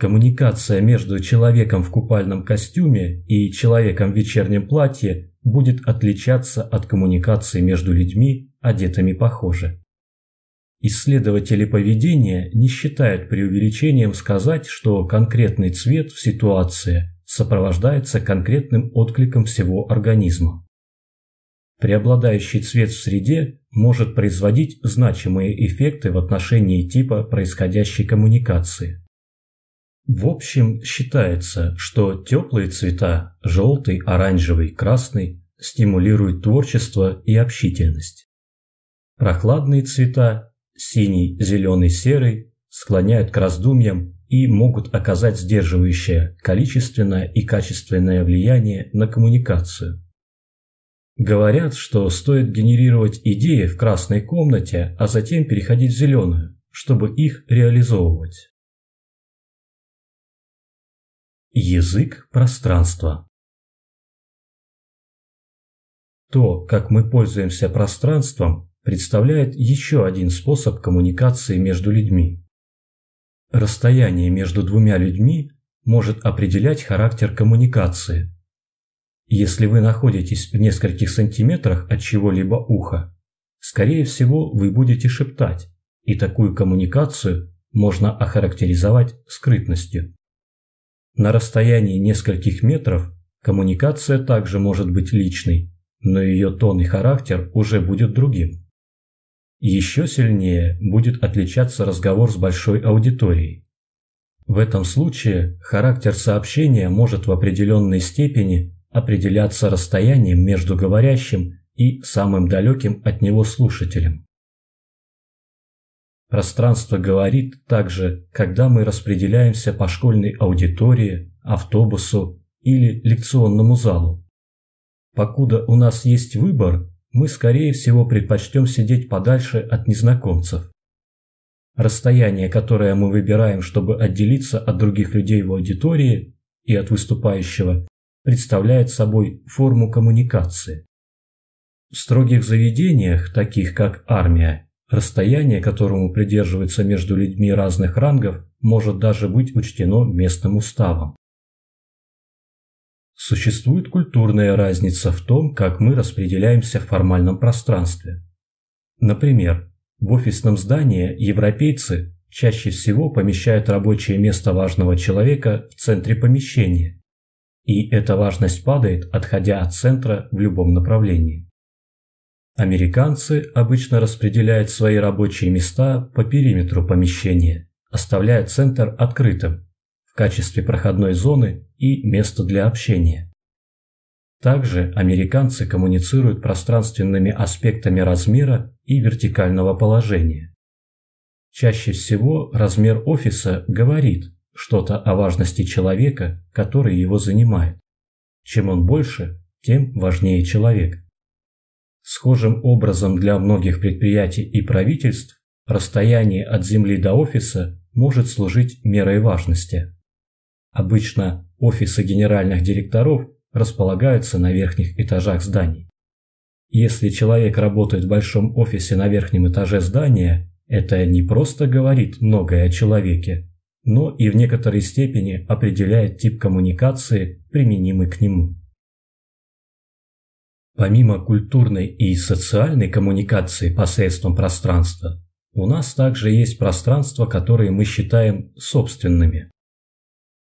Коммуникация между человеком в купальном костюме и человеком в вечернем платье будет отличаться от коммуникации между людьми, одетыми похоже. Исследователи поведения не считают преувеличением сказать, что конкретный цвет в ситуации сопровождается конкретным откликом всего организма. Преобладающий цвет в среде может производить значимые эффекты в отношении типа происходящей коммуникации. В общем, считается, что теплые цвета – желтый, оранжевый, красный – стимулируют творчество и общительность. Прохладные цвета – синий, зеленый, серый – склоняют к раздумьям и могут оказать сдерживающее количественное и качественное влияние на коммуникацию. Говорят, что стоит генерировать идеи в красной комнате, а затем переходить в зеленую, чтобы их реализовывать. Язык пространства То, как мы пользуемся пространством, представляет еще один способ коммуникации между людьми. Расстояние между двумя людьми может определять характер коммуникации. Если вы находитесь в нескольких сантиметрах от чего-либо уха, скорее всего вы будете шептать, и такую коммуникацию можно охарактеризовать скрытностью. На расстоянии нескольких метров коммуникация также может быть личной, но ее тон и характер уже будет другим. Еще сильнее будет отличаться разговор с большой аудиторией. В этом случае характер сообщения может в определенной степени определяться расстоянием между говорящим и самым далеким от него слушателем. Пространство говорит также, когда мы распределяемся по школьной аудитории, автобусу или лекционному залу. Покуда у нас есть выбор, мы скорее всего предпочтем сидеть подальше от незнакомцев. Расстояние, которое мы выбираем, чтобы отделиться от других людей в аудитории и от выступающего, представляет собой форму коммуникации. В строгих заведениях, таких как армия, Расстояние, которому придерживается между людьми разных рангов, может даже быть учтено местным уставом. Существует культурная разница в том, как мы распределяемся в формальном пространстве. Например, в офисном здании европейцы чаще всего помещают рабочее место важного человека в центре помещения, и эта важность падает, отходя от центра в любом направлении. Американцы обычно распределяют свои рабочие места по периметру помещения, оставляя центр открытым в качестве проходной зоны и места для общения. Также американцы коммуницируют пространственными аспектами размера и вертикального положения. Чаще всего размер офиса говорит что-то о важности человека, который его занимает. Чем он больше, тем важнее человек. Схожим образом для многих предприятий и правительств расстояние от земли до офиса может служить мерой важности. Обычно офисы генеральных директоров располагаются на верхних этажах зданий. Если человек работает в большом офисе на верхнем этаже здания, это не просто говорит многое о человеке, но и в некоторой степени определяет тип коммуникации, применимый к нему. Помимо культурной и социальной коммуникации посредством пространства, у нас также есть пространства, которые мы считаем собственными.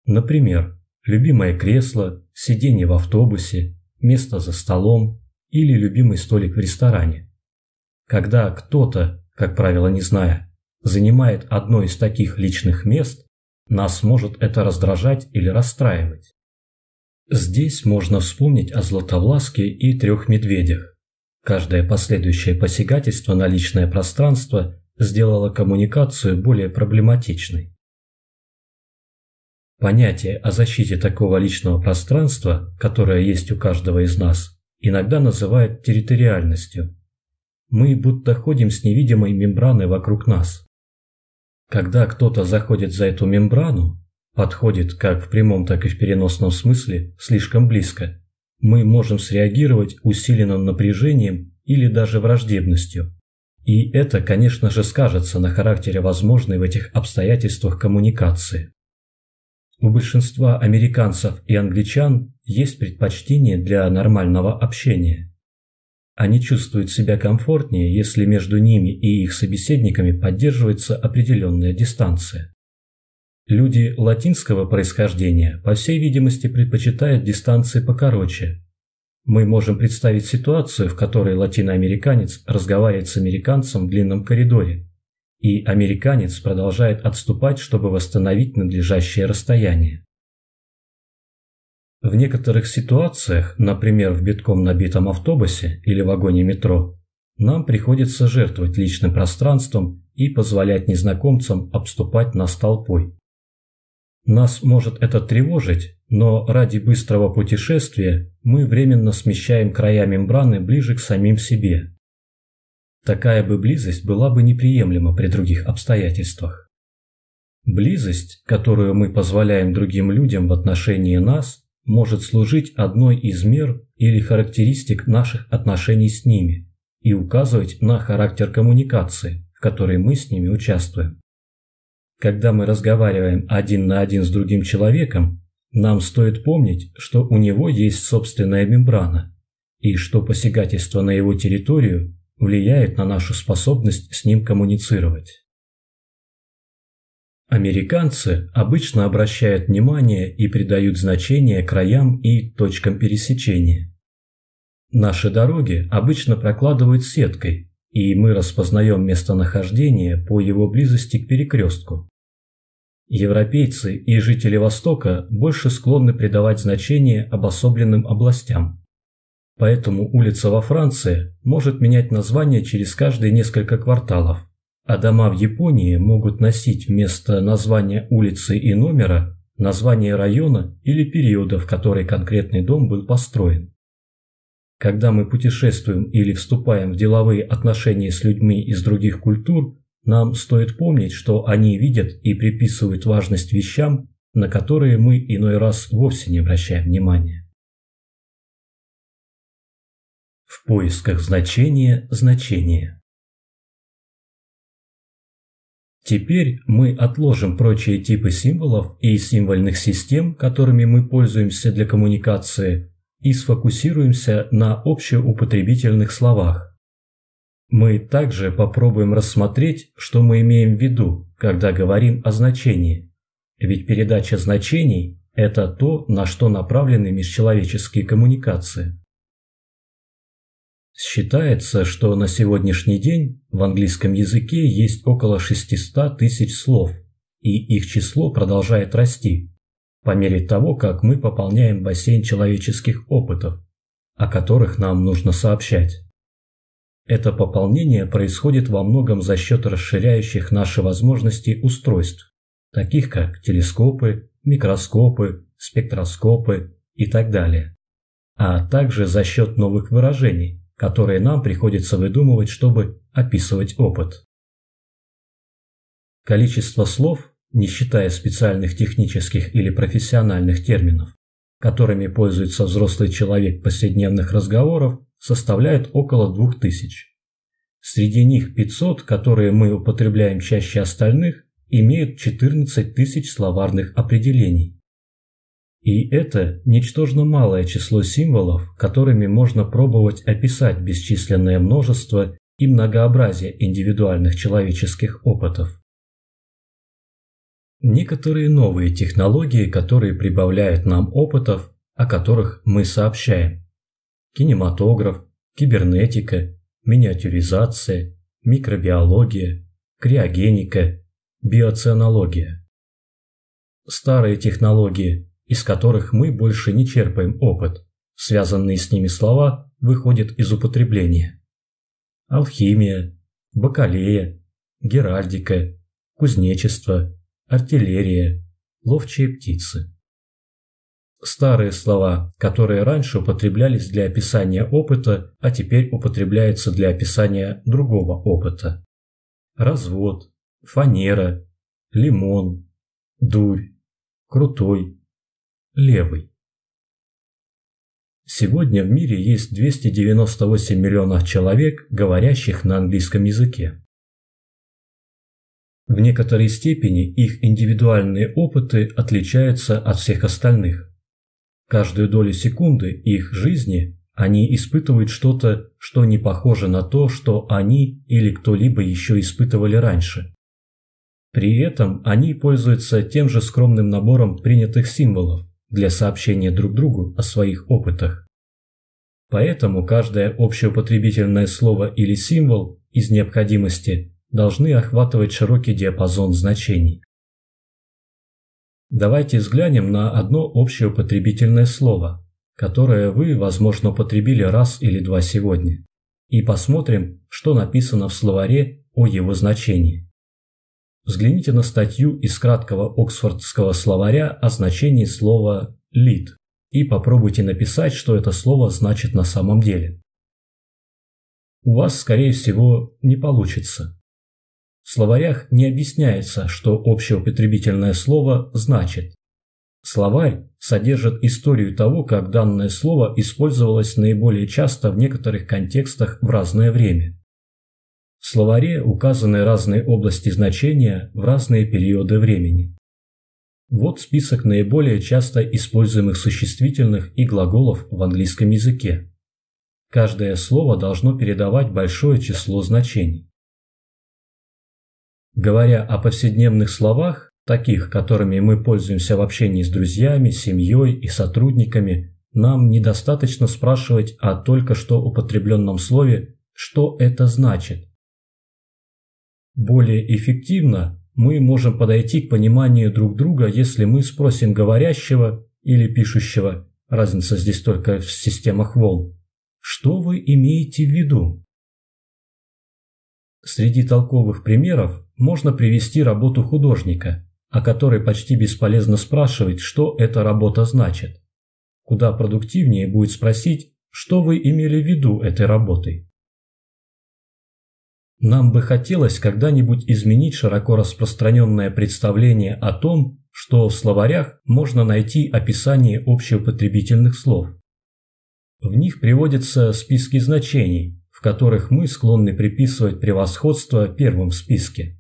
Например, любимое кресло, сиденье в автобусе, место за столом или любимый столик в ресторане. Когда кто-то, как правило не зная, занимает одно из таких личных мест, нас может это раздражать или расстраивать. Здесь можно вспомнить о Златовласке и трех медведях. Каждое последующее посягательство на личное пространство сделало коммуникацию более проблематичной. Понятие о защите такого личного пространства, которое есть у каждого из нас, иногда называют территориальностью. Мы будто ходим с невидимой мембраной вокруг нас. Когда кто-то заходит за эту мембрану, подходит как в прямом, так и в переносном смысле слишком близко, мы можем среагировать усиленным напряжением или даже враждебностью. И это, конечно же, скажется на характере возможной в этих обстоятельствах коммуникации. У большинства американцев и англичан есть предпочтение для нормального общения. Они чувствуют себя комфортнее, если между ними и их собеседниками поддерживается определенная дистанция. Люди латинского происхождения, по всей видимости, предпочитают дистанции покороче. Мы можем представить ситуацию, в которой латиноамериканец разговаривает с американцем в длинном коридоре, и американец продолжает отступать, чтобы восстановить надлежащее расстояние. В некоторых ситуациях, например, в битком набитом автобусе или вагоне метро, нам приходится жертвовать личным пространством и позволять незнакомцам обступать нас толпой. Нас может это тревожить, но ради быстрого путешествия мы временно смещаем края мембраны ближе к самим себе. Такая бы близость была бы неприемлема при других обстоятельствах. Близость, которую мы позволяем другим людям в отношении нас, может служить одной из мер или характеристик наших отношений с ними и указывать на характер коммуникации, в которой мы с ними участвуем. Когда мы разговариваем один на один с другим человеком, нам стоит помнить, что у него есть собственная мембрана, и что посягательство на его территорию влияет на нашу способность с ним коммуницировать. Американцы обычно обращают внимание и придают значение краям и точкам пересечения. Наши дороги обычно прокладывают сеткой, и мы распознаем местонахождение по его близости к перекрестку. Европейцы и жители Востока больше склонны придавать значение обособленным областям. Поэтому улица во Франции может менять название через каждые несколько кварталов, а дома в Японии могут носить вместо названия улицы и номера название района или периода, в который конкретный дом был построен. Когда мы путешествуем или вступаем в деловые отношения с людьми из других культур, нам стоит помнить, что они видят и приписывают важность вещам, на которые мы иной раз вовсе не обращаем внимания. В поисках значения значения Теперь мы отложим прочие типы символов и символьных систем, которыми мы пользуемся для коммуникации, и сфокусируемся на общеупотребительных словах. Мы также попробуем рассмотреть, что мы имеем в виду, когда говорим о значении. Ведь передача значений – это то, на что направлены межчеловеческие коммуникации. Считается, что на сегодняшний день в английском языке есть около 600 тысяч слов, и их число продолжает расти, по мере того, как мы пополняем бассейн человеческих опытов, о которых нам нужно сообщать. Это пополнение происходит во многом за счет расширяющих наши возможности устройств, таких как телескопы, микроскопы, спектроскопы и так далее, а также за счет новых выражений, которые нам приходится выдумывать, чтобы описывать опыт. Количество слов, не считая специальных технических или профессиональных терминов, которыми пользуется взрослый человек повседневных разговоров, составляет около 2000. Среди них 500, которые мы употребляем чаще остальных, имеют 14 тысяч словарных определений. И это ничтожно малое число символов, которыми можно пробовать описать бесчисленное множество и многообразие индивидуальных человеческих опытов. Некоторые новые технологии, которые прибавляют нам опытов, о которых мы сообщаем. Кинематограф, кибернетика, миниатюризация, микробиология, криогеника, биоцианология. Старые технологии, из которых мы больше не черпаем опыт, связанные с ними слова выходят из употребления. Алхимия, бакалея, геральдика, кузнечество, артиллерия, ловчие птицы. Старые слова, которые раньше употреблялись для описания опыта, а теперь употребляются для описания другого опыта. Развод, фанера, лимон, дурь, крутой, левый. Сегодня в мире есть 298 миллионов человек, говорящих на английском языке. В некоторой степени их индивидуальные опыты отличаются от всех остальных. Каждую долю секунды их жизни они испытывают что-то, что не похоже на то, что они или кто-либо еще испытывали раньше. При этом они пользуются тем же скромным набором принятых символов для сообщения друг другу о своих опытах. Поэтому каждое общеупотребительное слово или символ из необходимости должны охватывать широкий диапазон значений. Давайте взглянем на одно общеупотребительное слово, которое вы, возможно, употребили раз или два сегодня, и посмотрим, что написано в словаре о его значении. Взгляните на статью из краткого Оксфордского словаря о значении слова «лид» и попробуйте написать, что это слово значит на самом деле. У вас, скорее всего, не получится. В словарях не объясняется, что общеупотребительное слово значит. Словарь содержит историю того, как данное слово использовалось наиболее часто в некоторых контекстах в разное время. В словаре указаны разные области значения в разные периоды времени. Вот список наиболее часто используемых существительных и глаголов в английском языке. Каждое слово должно передавать большое число значений. Говоря о повседневных словах, таких, которыми мы пользуемся в общении с друзьями, семьей и сотрудниками, нам недостаточно спрашивать о только что употребленном слове «что это значит?». Более эффективно мы можем подойти к пониманию друг друга, если мы спросим говорящего или пишущего, разница здесь только в системах волн, что вы имеете в виду? Среди толковых примеров можно привести работу художника, о которой почти бесполезно спрашивать, что эта работа значит. Куда продуктивнее будет спросить, что вы имели в виду этой работой. Нам бы хотелось когда-нибудь изменить широко распространенное представление о том, что в словарях можно найти описание общеупотребительных слов. В них приводятся списки значений, в которых мы склонны приписывать превосходство первым в списке.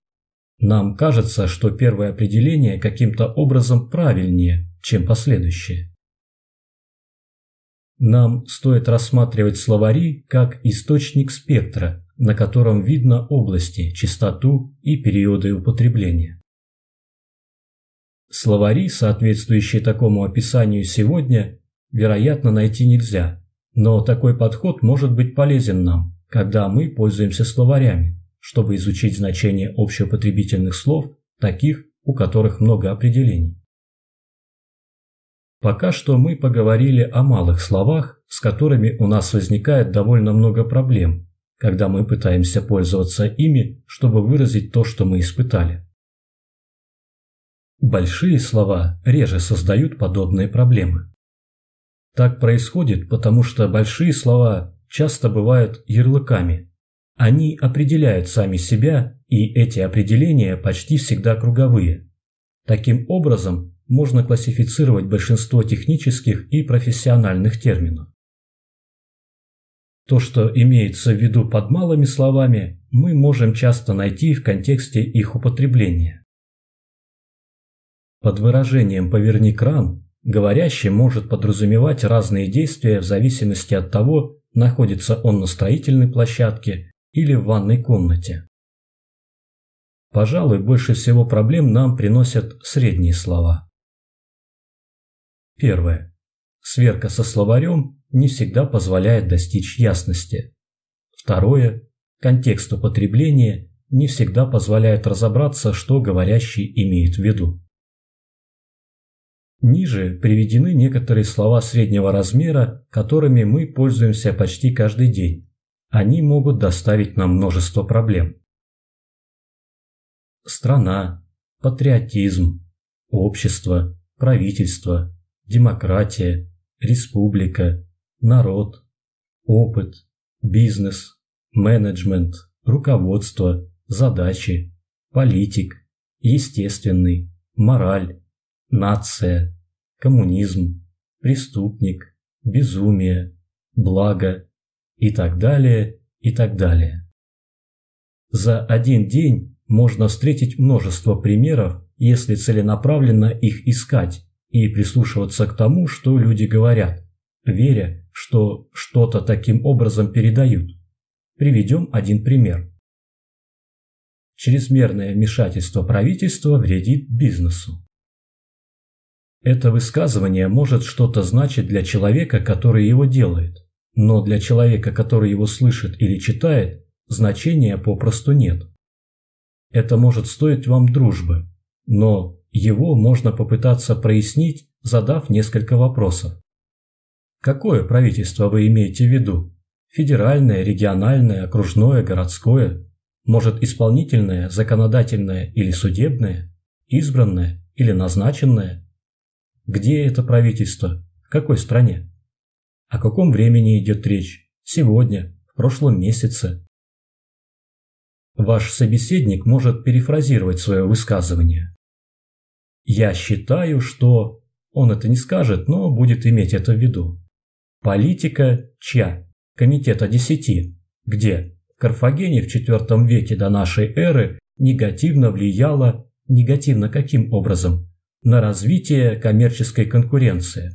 Нам кажется, что первое определение каким-то образом правильнее, чем последующее. Нам стоит рассматривать словари как источник спектра, на котором видно области, частоту и периоды употребления. Словари, соответствующие такому описанию сегодня, вероятно, найти нельзя, но такой подход может быть полезен нам, когда мы пользуемся словарями чтобы изучить значение общеупотребительных слов, таких, у которых много определений. Пока что мы поговорили о малых словах, с которыми у нас возникает довольно много проблем, когда мы пытаемся пользоваться ими, чтобы выразить то, что мы испытали. Большие слова реже создают подобные проблемы. Так происходит, потому что большие слова часто бывают ярлыками, они определяют сами себя, и эти определения почти всегда круговые. Таким образом, можно классифицировать большинство технических и профессиональных терминов. То, что имеется в виду под малыми словами, мы можем часто найти в контексте их употребления. Под выражением «поверни кран» говорящий может подразумевать разные действия в зависимости от того, находится он на строительной площадке или в ванной комнате. Пожалуй, больше всего проблем нам приносят средние слова. Первое. Сверка со словарем не всегда позволяет достичь ясности. Второе. Контекст употребления не всегда позволяет разобраться, что говорящий имеет в виду. Ниже приведены некоторые слова среднего размера, которыми мы пользуемся почти каждый день. Они могут доставить нам множество проблем. Страна, патриотизм, общество, правительство, демократия, республика, народ, опыт, бизнес, менеджмент, руководство, задачи, политик, естественный, мораль, нация, коммунизм, преступник, безумие, благо и так далее, и так далее. За один день можно встретить множество примеров, если целенаправленно их искать и прислушиваться к тому, что люди говорят, веря, что что-то таким образом передают. Приведем один пример. Чрезмерное вмешательство правительства вредит бизнесу. Это высказывание может что-то значить для человека, который его делает, но для человека, который его слышит или читает, значения попросту нет. Это может стоить вам дружбы, но его можно попытаться прояснить, задав несколько вопросов. Какое правительство вы имеете в виду? Федеральное, региональное, окружное, городское? Может, исполнительное, законодательное или судебное? Избранное или назначенное? Где это правительство? В какой стране? О каком времени идет речь? Сегодня? В прошлом месяце? Ваш собеседник может перефразировать свое высказывание. Я считаю, что... Он это не скажет, но будет иметь это в виду. Политика чья? Комитета десяти. Где? В Карфагене в IV веке до нашей эры негативно влияла... Негативно каким образом? на развитие коммерческой конкуренции.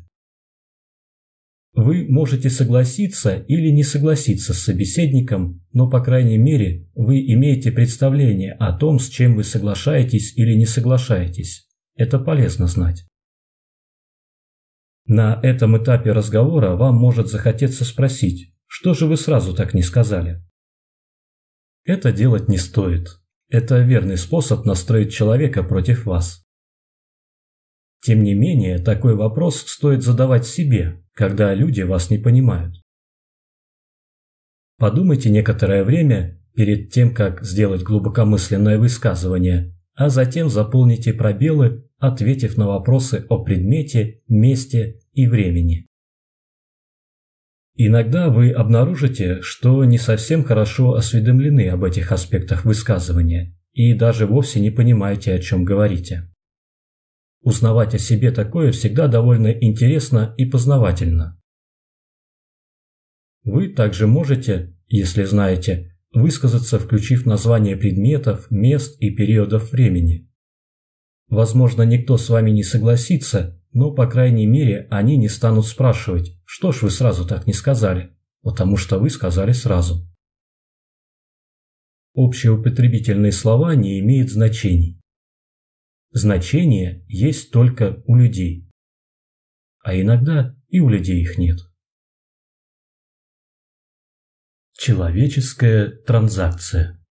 Вы можете согласиться или не согласиться с собеседником, но, по крайней мере, вы имеете представление о том, с чем вы соглашаетесь или не соглашаетесь. Это полезно знать. На этом этапе разговора вам может захотеться спросить, что же вы сразу так не сказали? Это делать не стоит. Это верный способ настроить человека против вас. Тем не менее, такой вопрос стоит задавать себе, когда люди вас не понимают. Подумайте некоторое время перед тем, как сделать глубокомысленное высказывание, а затем заполните пробелы, ответив на вопросы о предмете, месте и времени. Иногда вы обнаружите, что не совсем хорошо осведомлены об этих аспектах высказывания и даже вовсе не понимаете, о чем говорите. Узнавать о себе такое всегда довольно интересно и познавательно. Вы также можете, если знаете, высказаться, включив название предметов, мест и периодов времени. Возможно, никто с вами не согласится, но, по крайней мере, они не станут спрашивать, что ж вы сразу так не сказали, потому что вы сказали сразу. Общеупотребительные слова не имеют значений. Значение есть только у людей. А иногда и у людей их нет. Человеческая транзакция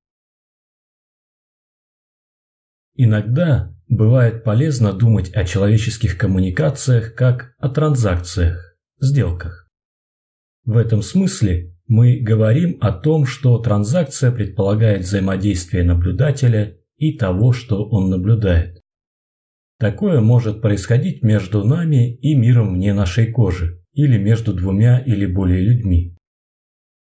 Иногда бывает полезно думать о человеческих коммуникациях как о транзакциях, сделках. В этом смысле мы говорим о том, что транзакция предполагает взаимодействие наблюдателя и того, что он наблюдает. Такое может происходить между нами и миром вне нашей кожи, или между двумя или более людьми.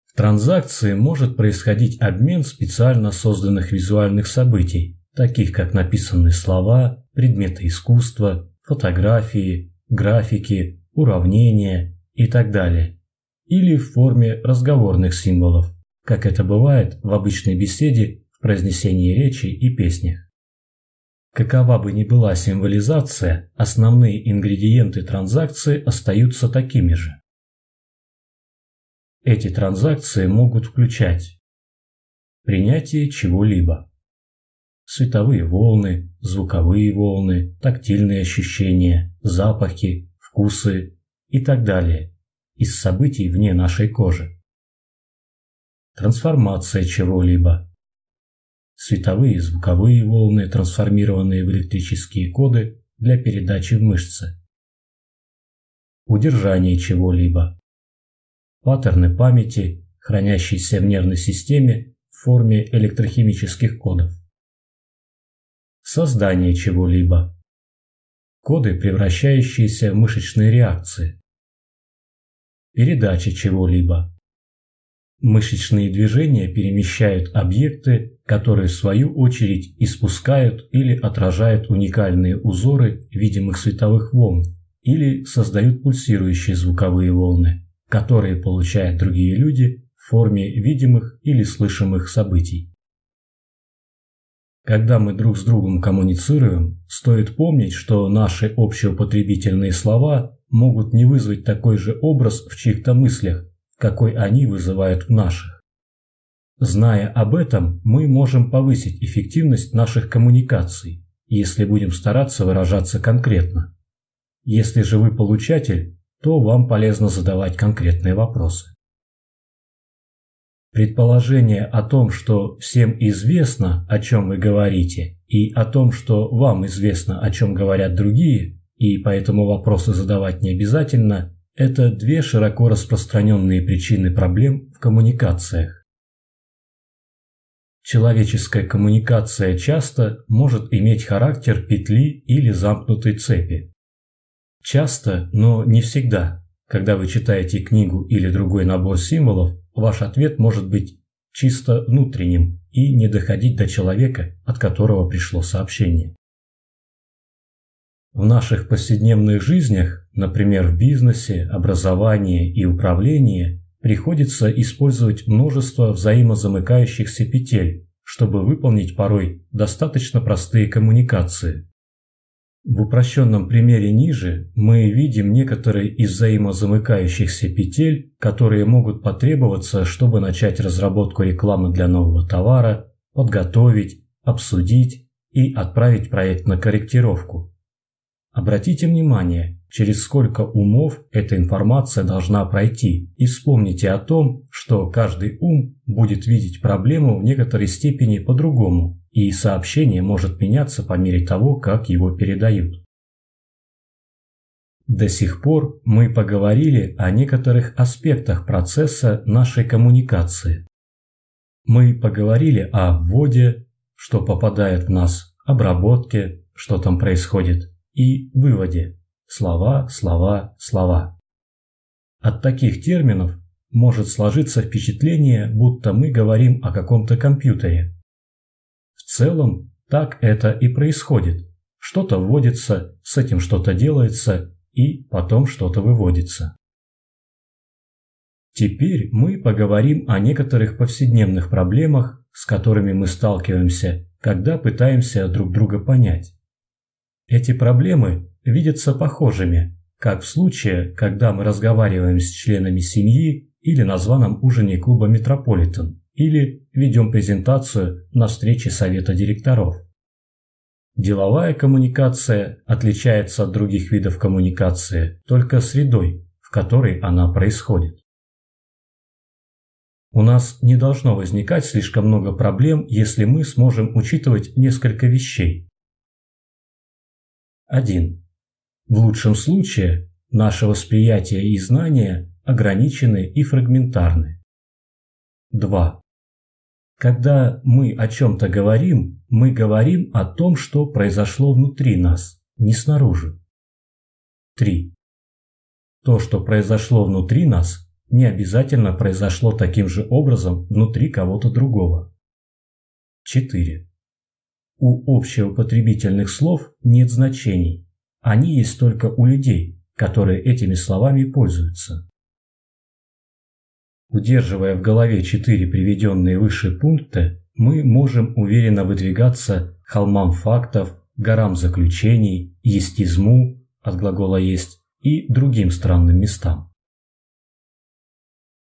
В транзакции может происходить обмен специально созданных визуальных событий, таких как написанные слова, предметы искусства, фотографии, графики, уравнения и так далее, или в форме разговорных символов, как это бывает в обычной беседе, в произнесении речи и песнях. Какова бы ни была символизация, основные ингредиенты транзакции остаются такими же. Эти транзакции могут включать принятие чего-либо, световые волны, звуковые волны, тактильные ощущения, запахи, вкусы и так далее из событий вне нашей кожи. трансформация чего-либо. Световые и звуковые волны, трансформированные в электрические коды для передачи в мышцы. Удержание чего-либо. Паттерны памяти, хранящиеся в нервной системе в форме электрохимических кодов. Создание чего-либо. Коды, превращающиеся в мышечные реакции. Передача чего-либо. Мышечные движения перемещают объекты, которые в свою очередь испускают или отражают уникальные узоры видимых световых волн или создают пульсирующие звуковые волны, которые получают другие люди в форме видимых или слышимых событий. Когда мы друг с другом коммуницируем, стоит помнить, что наши общеупотребительные слова могут не вызвать такой же образ в чьих-то мыслях, какой они вызывают в наших. Зная об этом, мы можем повысить эффективность наших коммуникаций, если будем стараться выражаться конкретно. Если же вы получатель, то вам полезно задавать конкретные вопросы. Предположение о том, что всем известно, о чем вы говорите, и о том, что вам известно, о чем говорят другие, и поэтому вопросы задавать не обязательно, это две широко распространенные причины проблем в коммуникациях. Человеческая коммуникация часто может иметь характер петли или замкнутой цепи. Часто, но не всегда, когда вы читаете книгу или другой набор символов, ваш ответ может быть чисто внутренним и не доходить до человека, от которого пришло сообщение. В наших повседневных жизнях, например, в бизнесе, образовании и управлении, приходится использовать множество взаимозамыкающихся петель, чтобы выполнить порой достаточно простые коммуникации. В упрощенном примере ниже мы видим некоторые из взаимозамыкающихся петель, которые могут потребоваться, чтобы начать разработку рекламы для нового товара, подготовить, обсудить и отправить проект на корректировку. Обратите внимание, через сколько умов эта информация должна пройти, и вспомните о том, что каждый ум будет видеть проблему в некоторой степени по-другому, и сообщение может меняться по мере того, как его передают. До сих пор мы поговорили о некоторых аспектах процесса нашей коммуникации. Мы поговорили о вводе, что попадает в нас, обработке, что там происходит, и выводе слова, слова, слова. От таких терминов может сложиться впечатление, будто мы говорим о каком-то компьютере. В целом, так это и происходит. Что-то вводится, с этим что-то делается, и потом что-то выводится. Теперь мы поговорим о некоторых повседневных проблемах, с которыми мы сталкиваемся, когда пытаемся друг друга понять. Эти проблемы видятся похожими, как в случае, когда мы разговариваем с членами семьи или на званом ужине клуба «Метрополитен», или ведем презентацию на встрече совета директоров. Деловая коммуникация отличается от других видов коммуникации только средой, в которой она происходит. У нас не должно возникать слишком много проблем, если мы сможем учитывать несколько вещей. 1. В лучшем случае наше восприятие и знания ограничены и фрагментарны. 2. Когда мы о чем-то говорим, мы говорим о том, что произошло внутри нас, не снаружи. 3. То, что произошло внутри нас, не обязательно произошло таким же образом внутри кого-то другого. 4. У общеупотребительных слов нет значений. Они есть только у людей, которые этими словами пользуются. Удерживая в голове четыре приведенные выше пункта, мы можем уверенно выдвигаться холмам фактов, горам заключений, естизму от глагола «есть» и другим странным местам.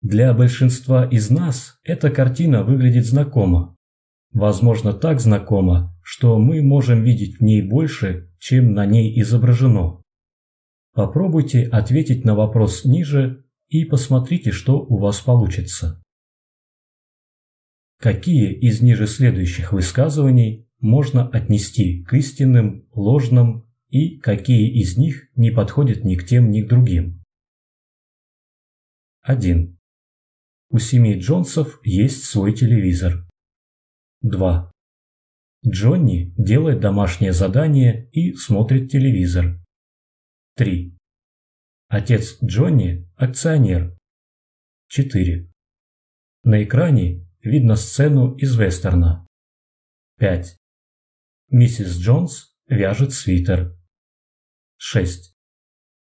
Для большинства из нас эта картина выглядит знакомо, возможно так знакома, что мы можем видеть в ней больше, чем на ней изображено. Попробуйте ответить на вопрос ниже и посмотрите, что у вас получится. какие из ниже следующих высказываний можно отнести к истинным, ложным и какие из них не подходят ни к тем, ни к другим. 1. У семьи Джонсов есть свой телевизор. 2. Джонни делает домашнее задание и смотрит телевизор. 3. Отец Джонни – акционер. 4. На экране видно сцену из вестерна. 5. Миссис Джонс вяжет свитер. 6.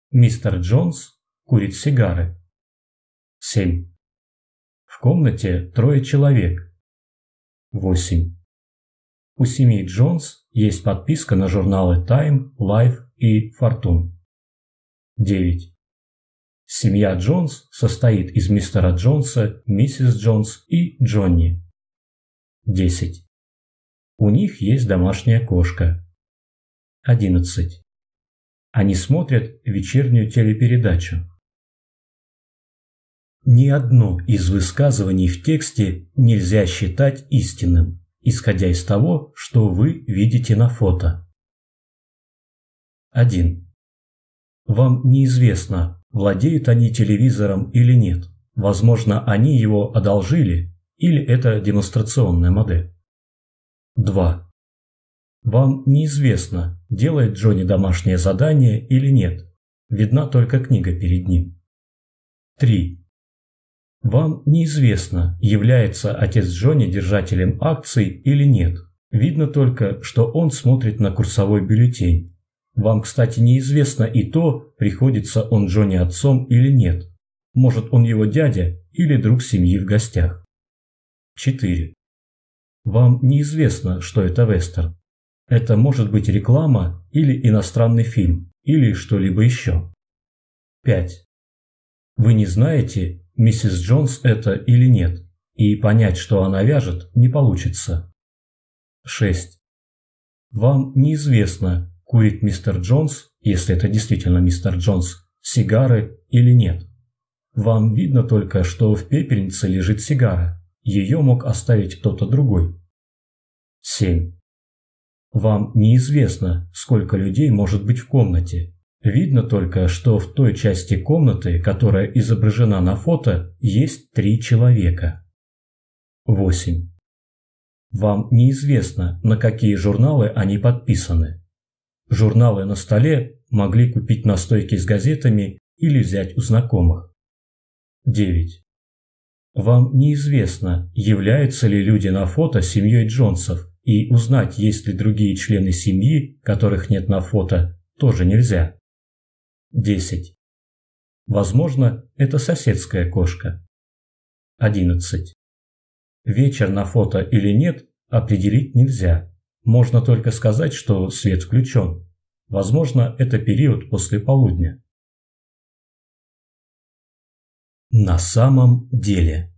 Мистер Джонс курит сигары. 7. В комнате трое человек. 8. У семьи Джонс есть подписка на журналы Time, Life и Fortune. 9. Семья Джонс состоит из мистера Джонса, миссис Джонс и Джонни. 10. У них есть домашняя кошка. 11. Они смотрят вечернюю телепередачу. Ни одно из высказываний в тексте нельзя считать истинным, исходя из того, что вы видите на фото. 1. Вам неизвестно, владеют они телевизором или нет. Возможно, они его одолжили, или это демонстрационная модель. 2. Вам неизвестно, делает Джонни домашнее задание или нет. Видна только книга перед ним. 3. Вам неизвестно, является отец Джонни держателем акций или нет. Видно только, что он смотрит на курсовой бюллетень. Вам, кстати, неизвестно и то, приходится он Джонни отцом или нет. Может, он его дядя или друг семьи в гостях. 4. Вам неизвестно, что это вестерн. Это может быть реклама или иностранный фильм, или что-либо еще. 5. Вы не знаете, миссис Джонс это или нет, и понять, что она вяжет, не получится. 6. Вам неизвестно, курит мистер Джонс, если это действительно мистер Джонс, сигары или нет. Вам видно только, что в пепельнице лежит сигара. Ее мог оставить кто-то другой. 7. Вам неизвестно, сколько людей может быть в комнате. Видно только, что в той части комнаты, которая изображена на фото, есть три человека. 8. Вам неизвестно, на какие журналы они подписаны. Журналы на столе могли купить на стойке с газетами или взять у знакомых. 9. Вам неизвестно, являются ли люди на фото семьей Джонсов, и узнать, есть ли другие члены семьи, которых нет на фото, тоже нельзя. 10. Возможно, это соседская кошка. 11. Вечер на фото или нет определить нельзя. Можно только сказать, что свет включен. Возможно, это период после полудня. На самом деле.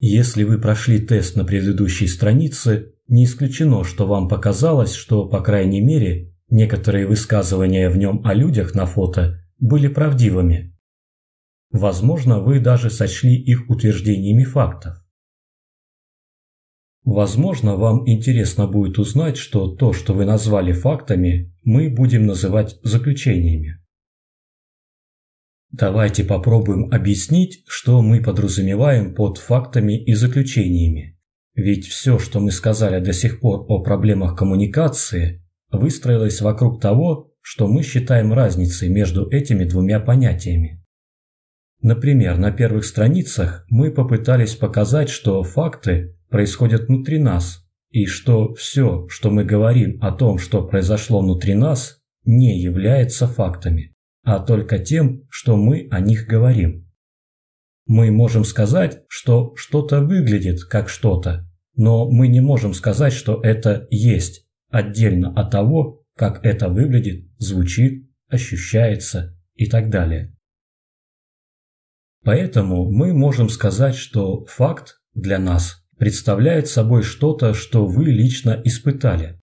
Если вы прошли тест на предыдущей странице, не исключено, что вам показалось, что, по крайней мере, некоторые высказывания в нем о людях на фото были правдивыми. Возможно, вы даже сочли их утверждениями фактов. Возможно, вам интересно будет узнать, что то, что вы назвали фактами, мы будем называть заключениями. Давайте попробуем объяснить, что мы подразумеваем под фактами и заключениями. Ведь все, что мы сказали до сих пор о проблемах коммуникации, выстроилось вокруг того, что мы считаем разницей между этими двумя понятиями. Например, на первых страницах мы попытались показать, что факты происходят внутри нас, и что все, что мы говорим о том, что произошло внутри нас, не является фактами, а только тем, что мы о них говорим. Мы можем сказать, что что-то выглядит как что-то, но мы не можем сказать, что это есть, отдельно от того, как это выглядит, звучит, ощущается и так далее. Поэтому мы можем сказать, что факт для нас представляет собой что-то, что вы лично испытали.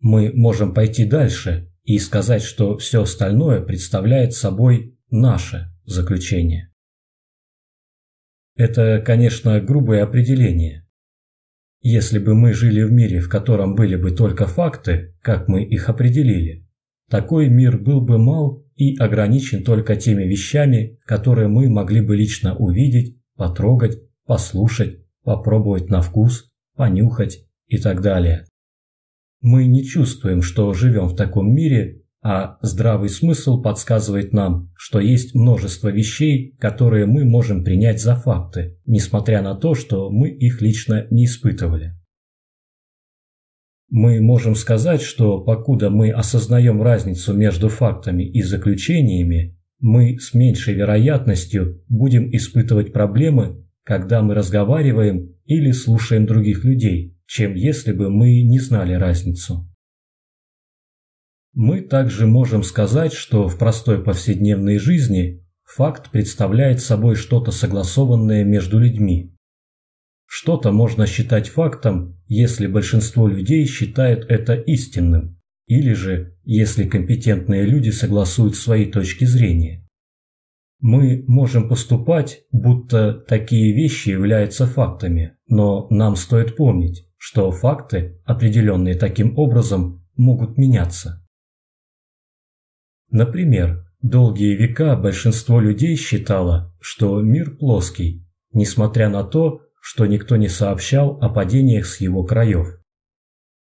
Мы можем пойти дальше и сказать, что все остальное представляет собой наше заключение. Это, конечно, грубое определение. Если бы мы жили в мире, в котором были бы только факты, как мы их определили, такой мир был бы мал и ограничен только теми вещами, которые мы могли бы лично увидеть, потрогать, послушать, попробовать на вкус, понюхать и так далее. Мы не чувствуем, что живем в таком мире, а здравый смысл подсказывает нам, что есть множество вещей, которые мы можем принять за факты, несмотря на то, что мы их лично не испытывали. Мы можем сказать, что покуда мы осознаем разницу между фактами и заключениями, мы с меньшей вероятностью будем испытывать проблемы, когда мы разговариваем или слушаем других людей, чем если бы мы не знали разницу. Мы также можем сказать, что в простой повседневной жизни факт представляет собой что-то согласованное между людьми. Что-то можно считать фактом, если большинство людей считает это истинным, или же если компетентные люди согласуют свои точки зрения. Мы можем поступать, будто такие вещи являются фактами, но нам стоит помнить, что факты, определенные таким образом, могут меняться. Например, долгие века большинство людей считало, что мир плоский, несмотря на то, что никто не сообщал о падениях с его краев.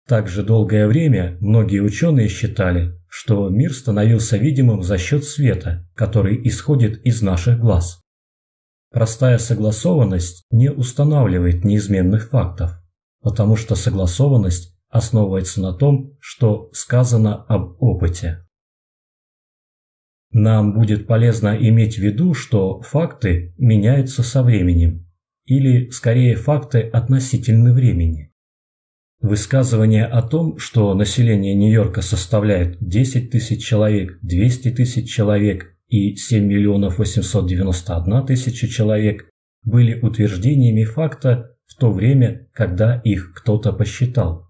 Также долгое время многие ученые считали, что мир становился видимым за счет света, который исходит из наших глаз. Простая согласованность не устанавливает неизменных фактов, потому что согласованность основывается на том, что сказано об опыте. Нам будет полезно иметь в виду, что факты меняются со временем, или скорее факты относительны времени. Высказывание о том, что население Нью-Йорка составляет 10 тысяч человек, 200 тысяч человек и 7 миллионов 891 тысяча человек, были утверждениями факта в то время, когда их кто-то посчитал.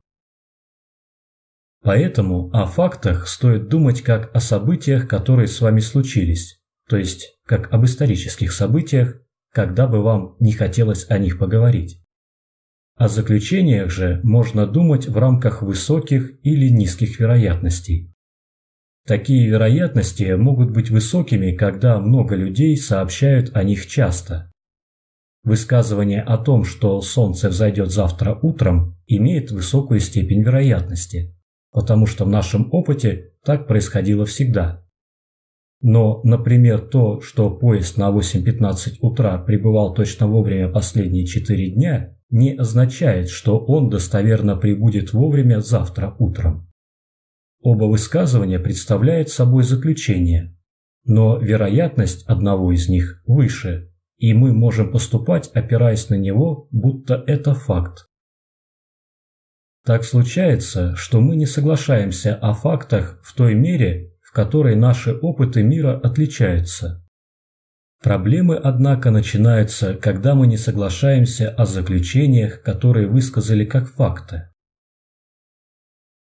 Поэтому о фактах стоит думать как о событиях, которые с вами случились, то есть как об исторических событиях, когда бы вам не хотелось о них поговорить. О заключениях же можно думать в рамках высоких или низких вероятностей. Такие вероятности могут быть высокими, когда много людей сообщают о них часто. Высказывание о том, что Солнце взойдет завтра утром, имеет высокую степень вероятности потому что в нашем опыте так происходило всегда. Но, например, то, что поезд на 8.15 утра прибывал точно вовремя последние 4 дня, не означает, что он достоверно прибудет вовремя завтра утром. Оба высказывания представляют собой заключение, но вероятность одного из них выше, и мы можем поступать, опираясь на него, будто это факт. Так случается, что мы не соглашаемся о фактах в той мере, в которой наши опыты мира отличаются. Проблемы, однако, начинаются, когда мы не соглашаемся о заключениях, которые высказали как факты.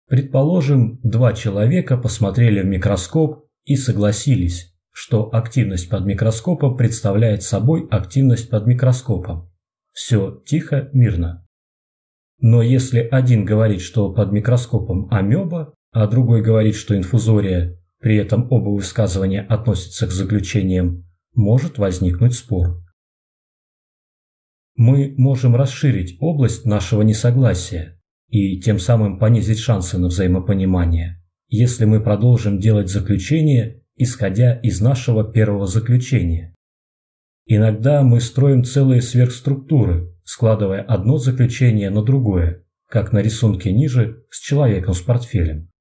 Предположим, два человека посмотрели в микроскоп и согласились, что активность под микроскопом представляет собой активность под микроскопом. Все тихо, мирно. Но если один говорит, что под микроскопом амеба, а другой говорит, что инфузория, при этом оба высказывания относятся к заключениям, может возникнуть спор. Мы можем расширить область нашего несогласия и тем самым понизить шансы на взаимопонимание, если мы продолжим делать заключения, исходя из нашего первого заключения. Иногда мы строим целые сверхструктуры, складывая одно заключение на другое, как на рисунке ниже с человеком с портфелем.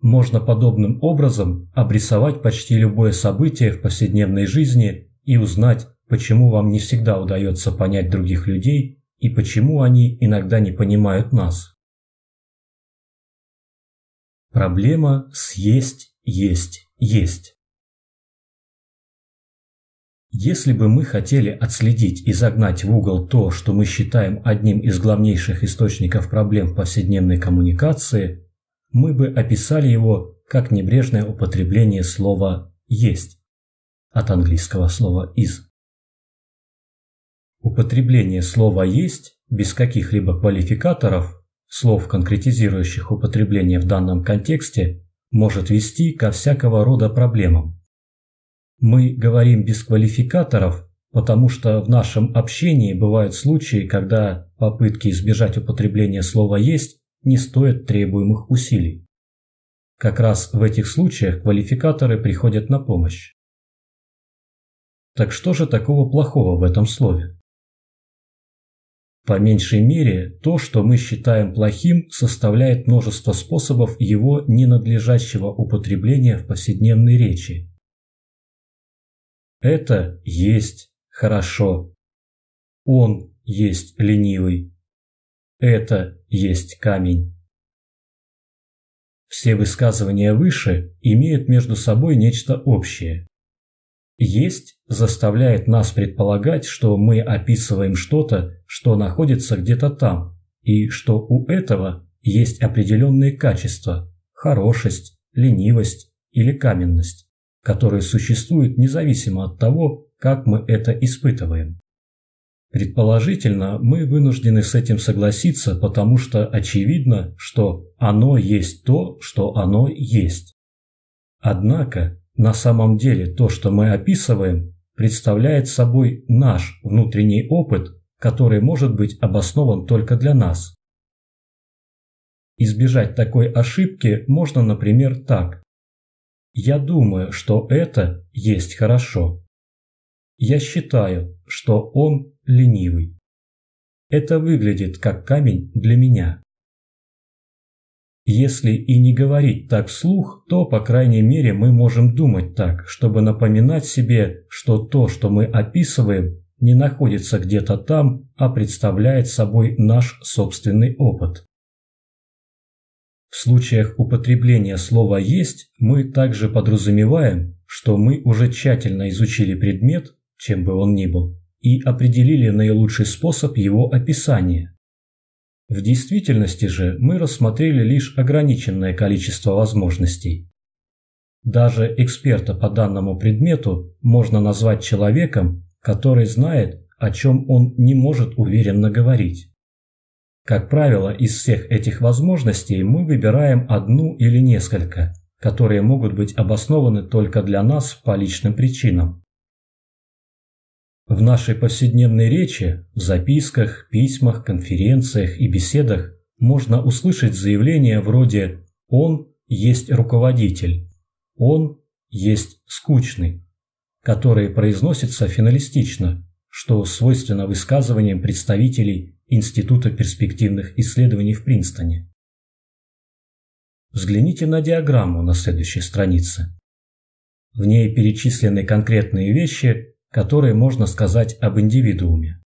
Можно подобным образом обрисовать почти любое событие в повседневной жизни и узнать, почему вам не всегда удается понять других людей и почему они иногда не понимают нас. Проблема съесть, есть, есть. Если бы мы хотели отследить и загнать в угол то, что мы считаем одним из главнейших источников проблем в повседневной коммуникации, мы бы описали его как небрежное употребление слова «есть» от английского слова «is». Употребление слова «есть» без каких-либо квалификаторов, слов, конкретизирующих употребление в данном контексте, может вести ко всякого рода проблемам. Мы говорим без квалификаторов, потому что в нашем общении бывают случаи, когда попытки избежать употребления слова «есть» не стоят требуемых усилий. Как раз в этих случаях квалификаторы приходят на помощь. Так что же такого плохого в этом слове? По меньшей мере, то, что мы считаем плохим, составляет множество способов его ненадлежащего употребления в повседневной речи. Это есть хорошо. Он есть ленивый. Это есть камень. Все высказывания выше имеют между собой нечто общее. Есть заставляет нас предполагать, что мы описываем что-то, что находится где-то там, и что у этого есть определенные качества – хорошесть, ленивость или каменность, которые существуют независимо от того, как мы это испытываем. Предположительно, мы вынуждены с этим согласиться, потому что очевидно, что оно есть то, что оно есть. Однако, на самом деле то, что мы описываем, представляет собой наш внутренний опыт, который может быть обоснован только для нас. Избежать такой ошибки можно, например, так. Я думаю, что это есть хорошо. Я считаю, что он ленивый. Это выглядит как камень для меня. Если и не говорить так вслух, то, по крайней мере, мы можем думать так, чтобы напоминать себе, что то, что мы описываем, не находится где-то там, а представляет собой наш собственный опыт. В случаях употребления слова «есть» мы также подразумеваем, что мы уже тщательно изучили предмет, чем бы он ни был, и определили наилучший способ его описания. В действительности же мы рассмотрели лишь ограниченное количество возможностей. Даже эксперта по данному предмету можно назвать человеком, который знает, о чем он не может уверенно говорить. Как правило, из всех этих возможностей мы выбираем одну или несколько, которые могут быть обоснованы только для нас по личным причинам. В нашей повседневной речи, в записках, письмах, конференциях и беседах можно услышать заявления вроде «он есть руководитель», «он есть скучный», которые произносятся финалистично, что свойственно высказываниям представителей Института перспективных исследований в Принстоне. Взгляните на диаграмму на следующей странице. В ней перечислены конкретные вещи, которые можно сказать об индивидууме.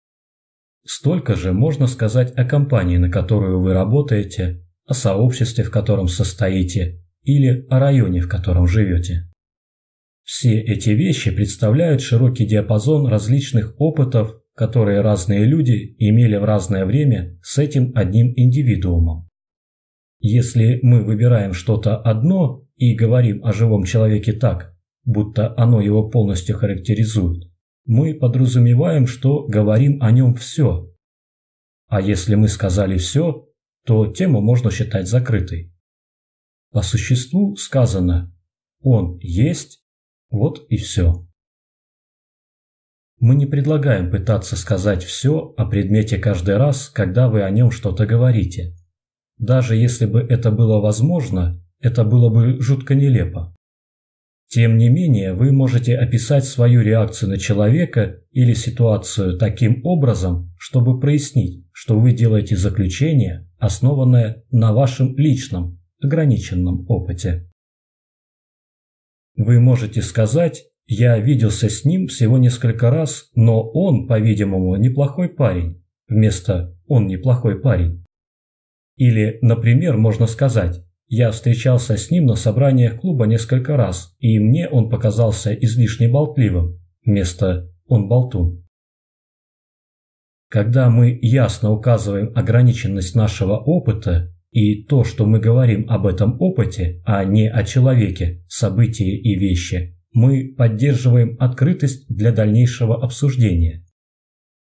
Столько же можно сказать о компании, на которую вы работаете, о сообществе, в котором состоите, или о районе, в котором живете. Все эти вещи представляют широкий диапазон различных опытов, которые разные люди имели в разное время с этим одним индивидуумом. Если мы выбираем что-то одно и говорим о живом человеке так, будто оно его полностью характеризует, мы подразумеваем, что говорим о нем все. А если мы сказали все, то тему можно считать закрытой. По существу сказано «он есть», вот и все. Мы не предлагаем пытаться сказать все о предмете каждый раз, когда вы о нем что-то говорите. Даже если бы это было возможно, это было бы жутко нелепо. Тем не менее, вы можете описать свою реакцию на человека или ситуацию таким образом, чтобы прояснить, что вы делаете заключение, основанное на вашем личном, ограниченном опыте. Вы можете сказать «я виделся с ним всего несколько раз, но он, по-видимому, неплохой парень», вместо «он неплохой парень». Или, например, можно сказать я встречался с ним на собраниях клуба несколько раз, и мне он показался излишне болтливым, вместо «он болтун». Когда мы ясно указываем ограниченность нашего опыта и то, что мы говорим об этом опыте, а не о человеке, событии и вещи, мы поддерживаем открытость для дальнейшего обсуждения.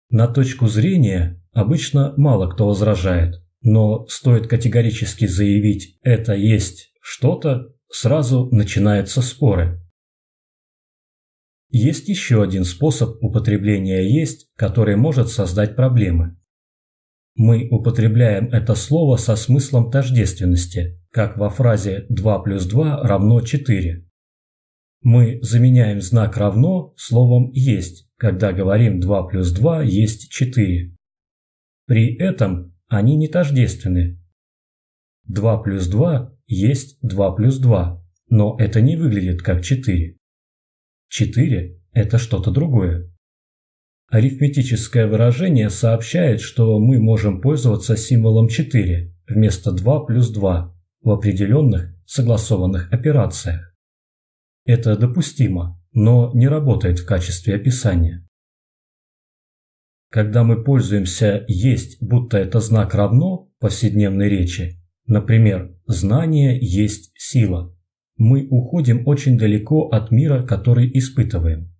На точку зрения обычно мало кто возражает, но стоит категорически заявить «это есть что-то», сразу начинаются споры. Есть еще один способ употребления «есть», который может создать проблемы. Мы употребляем это слово со смыслом тождественности, как во фразе 2 плюс 2 равно 4. Мы заменяем знак «равно» словом «есть», когда говорим 2 плюс 2 есть 4. При этом они не тождественны. 2 плюс 2 есть 2 плюс 2, но это не выглядит как 4. 4 – это что-то другое. Арифметическое выражение сообщает, что мы можем пользоваться символом 4 вместо 2 плюс 2 в определенных согласованных операциях. Это допустимо, но не работает в качестве описания. Когда мы пользуемся «есть», будто это знак равно повседневной речи, например, «знание есть сила», мы уходим очень далеко от мира, который испытываем.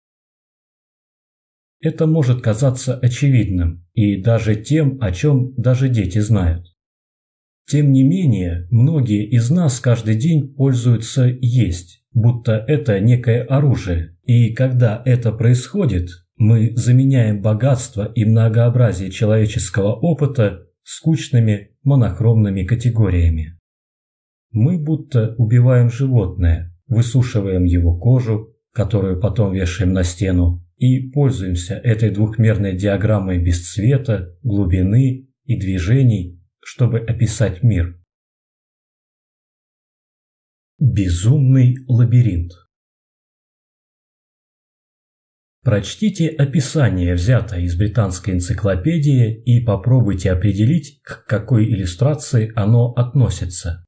Это может казаться очевидным и даже тем, о чем даже дети знают. Тем не менее, многие из нас каждый день пользуются «есть», будто это некое оружие, и когда это происходит, мы заменяем богатство и многообразие человеческого опыта скучными монохромными категориями. Мы будто убиваем животное, высушиваем его кожу, которую потом вешаем на стену, и пользуемся этой двухмерной диаграммой без цвета, глубины и движений, чтобы описать мир. Безумный лабиринт Прочтите описание, взятое из британской энциклопедии, и попробуйте определить, к какой иллюстрации оно относится.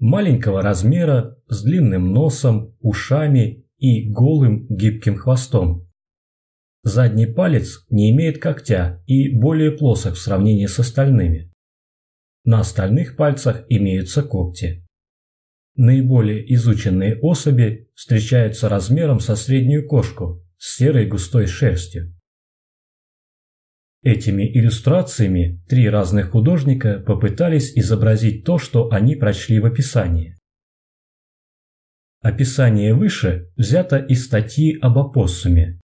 Маленького размера, с длинным носом, ушами и голым гибким хвостом. Задний палец не имеет когтя и более плосок в сравнении с остальными. На остальных пальцах имеются когти. Наиболее изученные особи встречаются размером со среднюю кошку с серой густой шерстью. Этими иллюстрациями три разных художника попытались изобразить то, что они прочли в описании. Описание выше взято из статьи об опоссуме.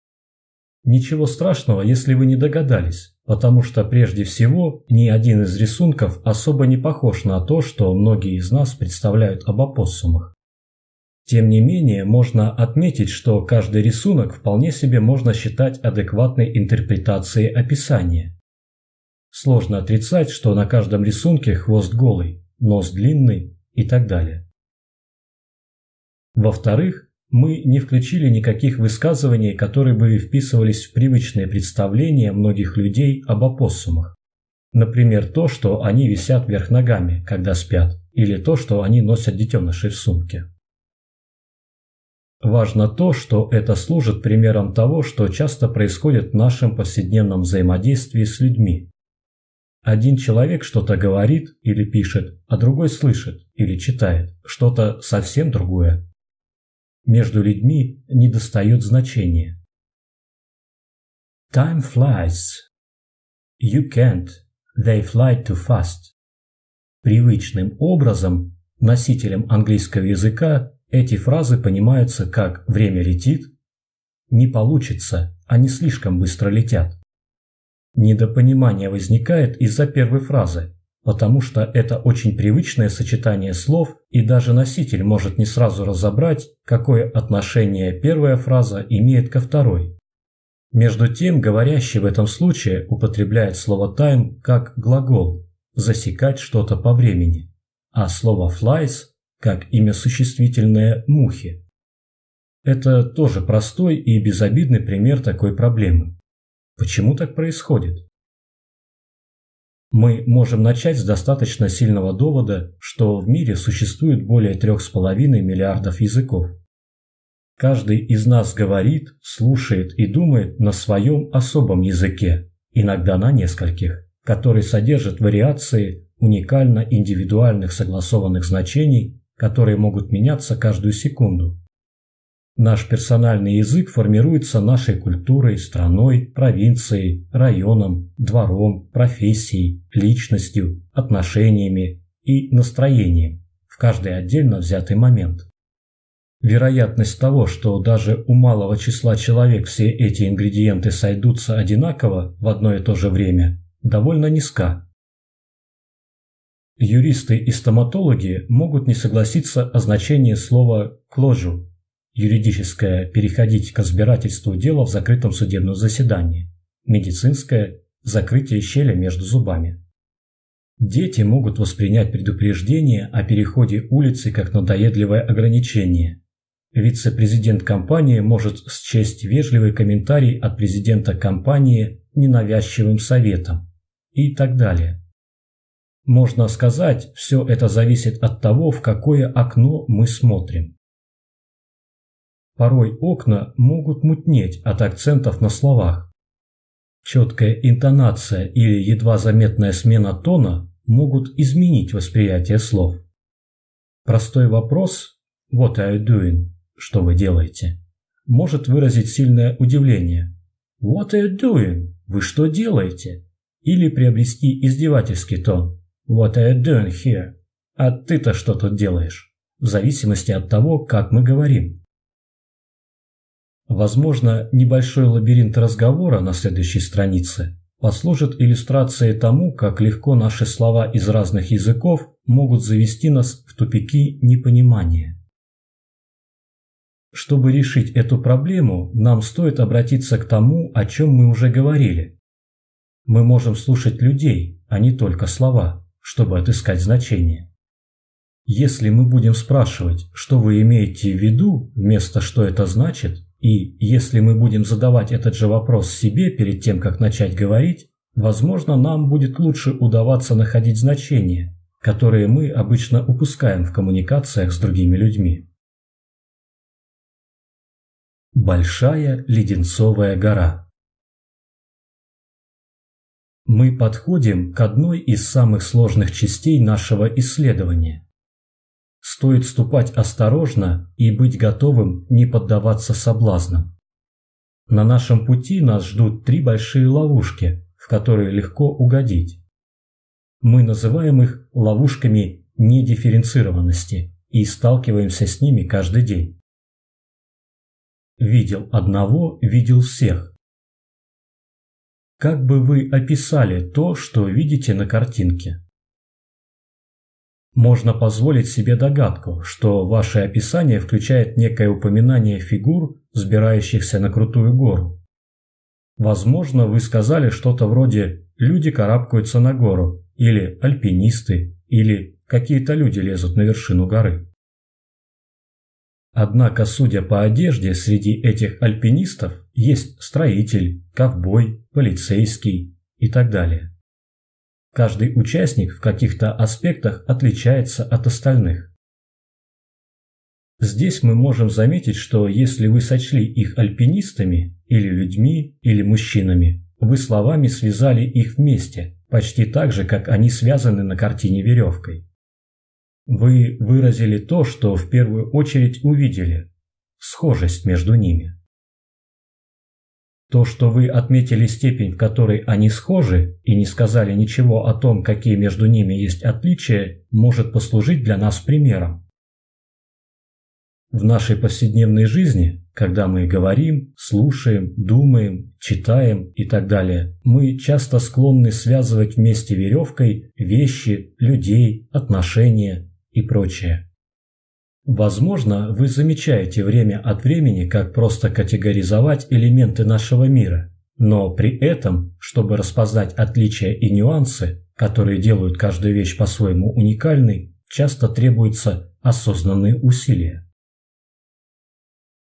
Ничего страшного, если вы не догадались, потому что прежде всего ни один из рисунков особо не похож на то, что многие из нас представляют об опоссумах. Тем не менее, можно отметить, что каждый рисунок вполне себе можно считать адекватной интерпретацией описания. Сложно отрицать, что на каждом рисунке хвост голый, нос длинный и так далее. Во-вторых, мы не включили никаких высказываний, которые бы вписывались в привычные представления многих людей об опоссумах. Например, то, что они висят вверх ногами, когда спят, или то, что они носят детенышей в сумке. Важно то, что это служит примером того, что часто происходит в нашем повседневном взаимодействии с людьми. Один человек что-то говорит или пишет, а другой слышит или читает что-то совсем другое между людьми недостает значения. Time flies. You can't. They fly too fast. Привычным образом носителям английского языка эти фразы понимаются как «время летит», «не получится», они слишком быстро летят. Недопонимание возникает из-за первой фразы, потому что это очень привычное сочетание слов, и даже носитель может не сразу разобрать, какое отношение первая фраза имеет ко второй. Между тем, говорящий в этом случае употребляет слово time как глагол «засекать что-то по времени», а слово flies как имя существительное «мухи». Это тоже простой и безобидный пример такой проблемы. Почему так происходит? Мы можем начать с достаточно сильного довода, что в мире существует более 3,5 миллиардов языков. Каждый из нас говорит, слушает и думает на своем особом языке, иногда на нескольких, который содержит вариации уникально индивидуальных согласованных значений, которые могут меняться каждую секунду. Наш персональный язык формируется нашей культурой, страной, провинцией, районом, двором, профессией, личностью, отношениями и настроением в каждый отдельно взятый момент. Вероятность того, что даже у малого числа человек все эти ингредиенты сойдутся одинаково в одно и то же время, довольно низка. Юристы и стоматологи могут не согласиться о значении слова «closure» юридическое – переходить к разбирательству дела в закрытом судебном заседании, медицинское – закрытие щели между зубами. Дети могут воспринять предупреждение о переходе улицы как надоедливое ограничение. Вице-президент компании может счесть вежливый комментарий от президента компании ненавязчивым советом и так далее. Можно сказать, все это зависит от того, в какое окно мы смотрим. Порой окна могут мутнеть от акцентов на словах. Четкая интонация или едва заметная смена тона могут изменить восприятие слов. Простой вопрос «What are you doing?» «Что вы делаете?» может выразить сильное удивление. «What are you doing?» «Вы что делаете?» Или приобрести издевательский тон. «What are you doing here?» «А ты-то что тут делаешь?» В зависимости от того, как мы говорим. Возможно, небольшой лабиринт разговора на следующей странице послужит иллюстрацией тому, как легко наши слова из разных языков могут завести нас в тупики непонимания. Чтобы решить эту проблему, нам стоит обратиться к тому, о чем мы уже говорили. Мы можем слушать людей, а не только слова, чтобы отыскать значение. Если мы будем спрашивать, что вы имеете в виду, вместо «что это значит», и если мы будем задавать этот же вопрос себе перед тем, как начать говорить, возможно, нам будет лучше удаваться находить значения, которые мы обычно упускаем в коммуникациях с другими людьми. Большая леденцовая гора Мы подходим к одной из самых сложных частей нашего исследования – Стоит ступать осторожно и быть готовым не поддаваться соблазнам. На нашем пути нас ждут три большие ловушки, в которые легко угодить. Мы называем их ловушками недифференцированности и сталкиваемся с ними каждый день. Видел одного, видел всех. Как бы вы описали то, что видите на картинке? Можно позволить себе догадку, что ваше описание включает некое упоминание фигур, взбирающихся на крутую гору. Возможно, вы сказали что-то вроде «люди карабкаются на гору» или «альпинисты» или «какие-то люди лезут на вершину горы». Однако, судя по одежде, среди этих альпинистов есть строитель, ковбой, полицейский и так далее. Каждый участник в каких-то аспектах отличается от остальных. Здесь мы можем заметить, что если вы сочли их альпинистами, или людьми, или мужчинами, вы словами связали их вместе, почти так же, как они связаны на картине веревкой. Вы выразили то, что в первую очередь увидели – схожесть между ними. То, что вы отметили степень, в которой они схожи, и не сказали ничего о том, какие между ними есть отличия, может послужить для нас примером. В нашей повседневной жизни, когда мы говорим, слушаем, думаем, читаем и так далее, мы часто склонны связывать вместе веревкой вещи, людей, отношения и прочее. Возможно, вы замечаете время от времени, как просто категоризовать элементы нашего мира, но при этом, чтобы распознать отличия и нюансы, которые делают каждую вещь по-своему уникальной, часто требуются осознанные усилия.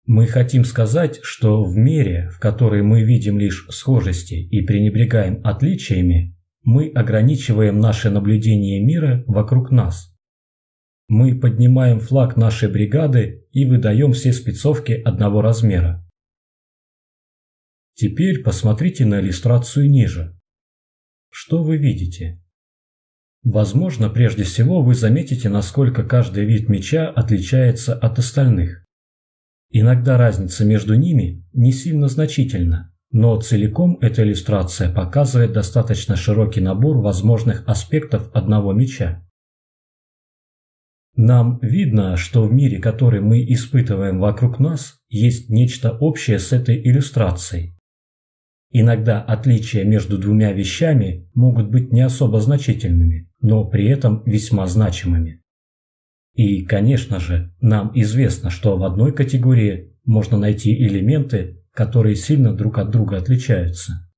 Мы хотим сказать, что в мере, в которой мы видим лишь схожести и пренебрегаем отличиями, мы ограничиваем наше наблюдение мира вокруг нас. Мы поднимаем флаг нашей бригады и выдаем все спецовки одного размера. Теперь посмотрите на иллюстрацию ниже. Что вы видите? Возможно, прежде всего вы заметите, насколько каждый вид меча отличается от остальных. Иногда разница между ними не сильно значительна, но целиком эта иллюстрация показывает достаточно широкий набор возможных аспектов одного меча. Нам видно, что в мире, который мы испытываем вокруг нас, есть нечто общее с этой иллюстрацией. Иногда отличия между двумя вещами могут быть не особо значительными, но при этом весьма значимыми. И, конечно же, нам известно, что в одной категории можно найти элементы, которые сильно друг от друга отличаются.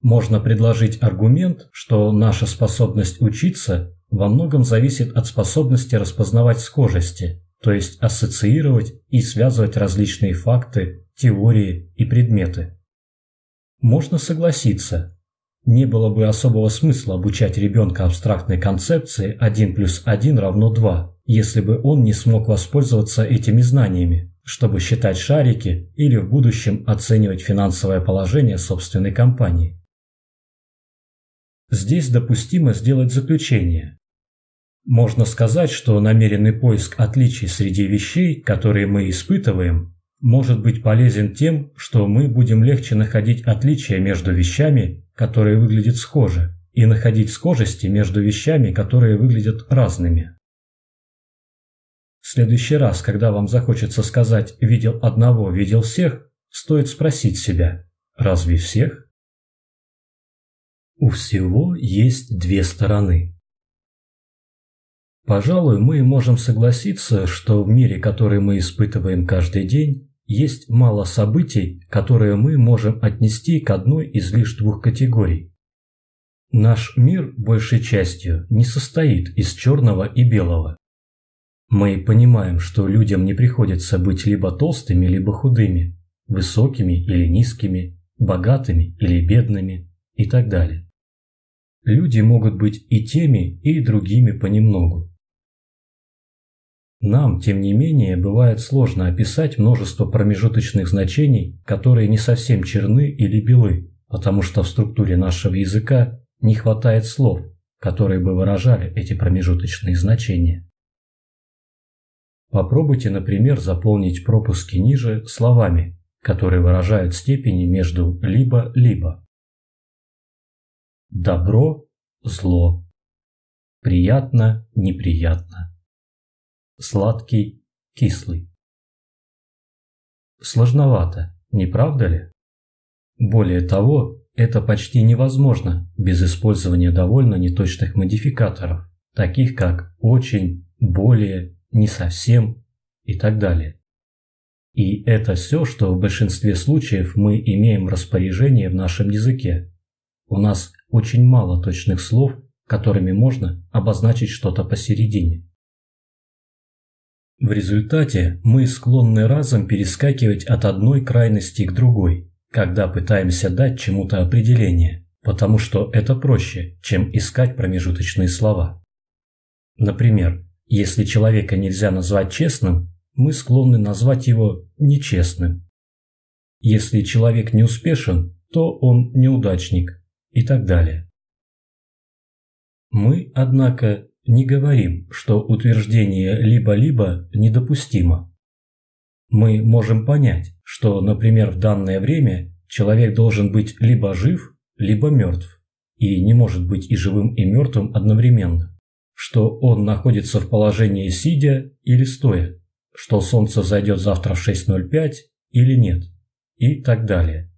Можно предложить аргумент, что наша способность учиться во многом зависит от способности распознавать схожести, то есть ассоциировать и связывать различные факты, теории и предметы. Можно согласиться, не было бы особого смысла обучать ребенка абстрактной концепции 1 плюс 1 равно 2, если бы он не смог воспользоваться этими знаниями, чтобы считать шарики или в будущем оценивать финансовое положение собственной компании. Здесь допустимо сделать заключение. Можно сказать, что намеренный поиск отличий среди вещей, которые мы испытываем, может быть полезен тем, что мы будем легче находить отличия между вещами, которые выглядят схоже, и находить схожести между вещами, которые выглядят разными. В следующий раз, когда вам захочется сказать «видел одного, видел всех», стоит спросить себя «разве всех?» У всего есть две стороны. Пожалуй, мы можем согласиться, что в мире, который мы испытываем каждый день, есть мало событий, которые мы можем отнести к одной из лишь двух категорий. Наш мир большей частью не состоит из черного и белого. Мы понимаем, что людям не приходится быть либо толстыми, либо худыми, высокими или низкими, богатыми или бедными и так далее. Люди могут быть и теми, и другими понемногу. Нам, тем не менее, бывает сложно описать множество промежуточных значений, которые не совсем черны или белы, потому что в структуре нашего языка не хватает слов, которые бы выражали эти промежуточные значения. Попробуйте, например, заполнить пропуски ниже словами, которые выражают степени между либо-либо. Добро, зло. Приятно, неприятно сладкий, кислый. Сложновато, не правда ли? Более того, это почти невозможно без использования довольно неточных модификаторов, таких как «очень», «более», «не совсем» и так далее. И это все, что в большинстве случаев мы имеем в распоряжении в нашем языке. У нас очень мало точных слов, которыми можно обозначить что-то посередине. В результате мы склонны разом перескакивать от одной крайности к другой, когда пытаемся дать чему-то определение, потому что это проще, чем искать промежуточные слова. Например, если человека нельзя назвать честным, мы склонны назвать его нечестным. Если человек не успешен, то он неудачник и так далее. Мы, однако, не говорим, что утверждение либо-либо недопустимо. Мы можем понять, что, например, в данное время человек должен быть либо жив, либо мертв, и не может быть и живым, и мертвым одновременно, что он находится в положении сидя или стоя, что солнце зайдет завтра в 6.05 или нет, и так далее.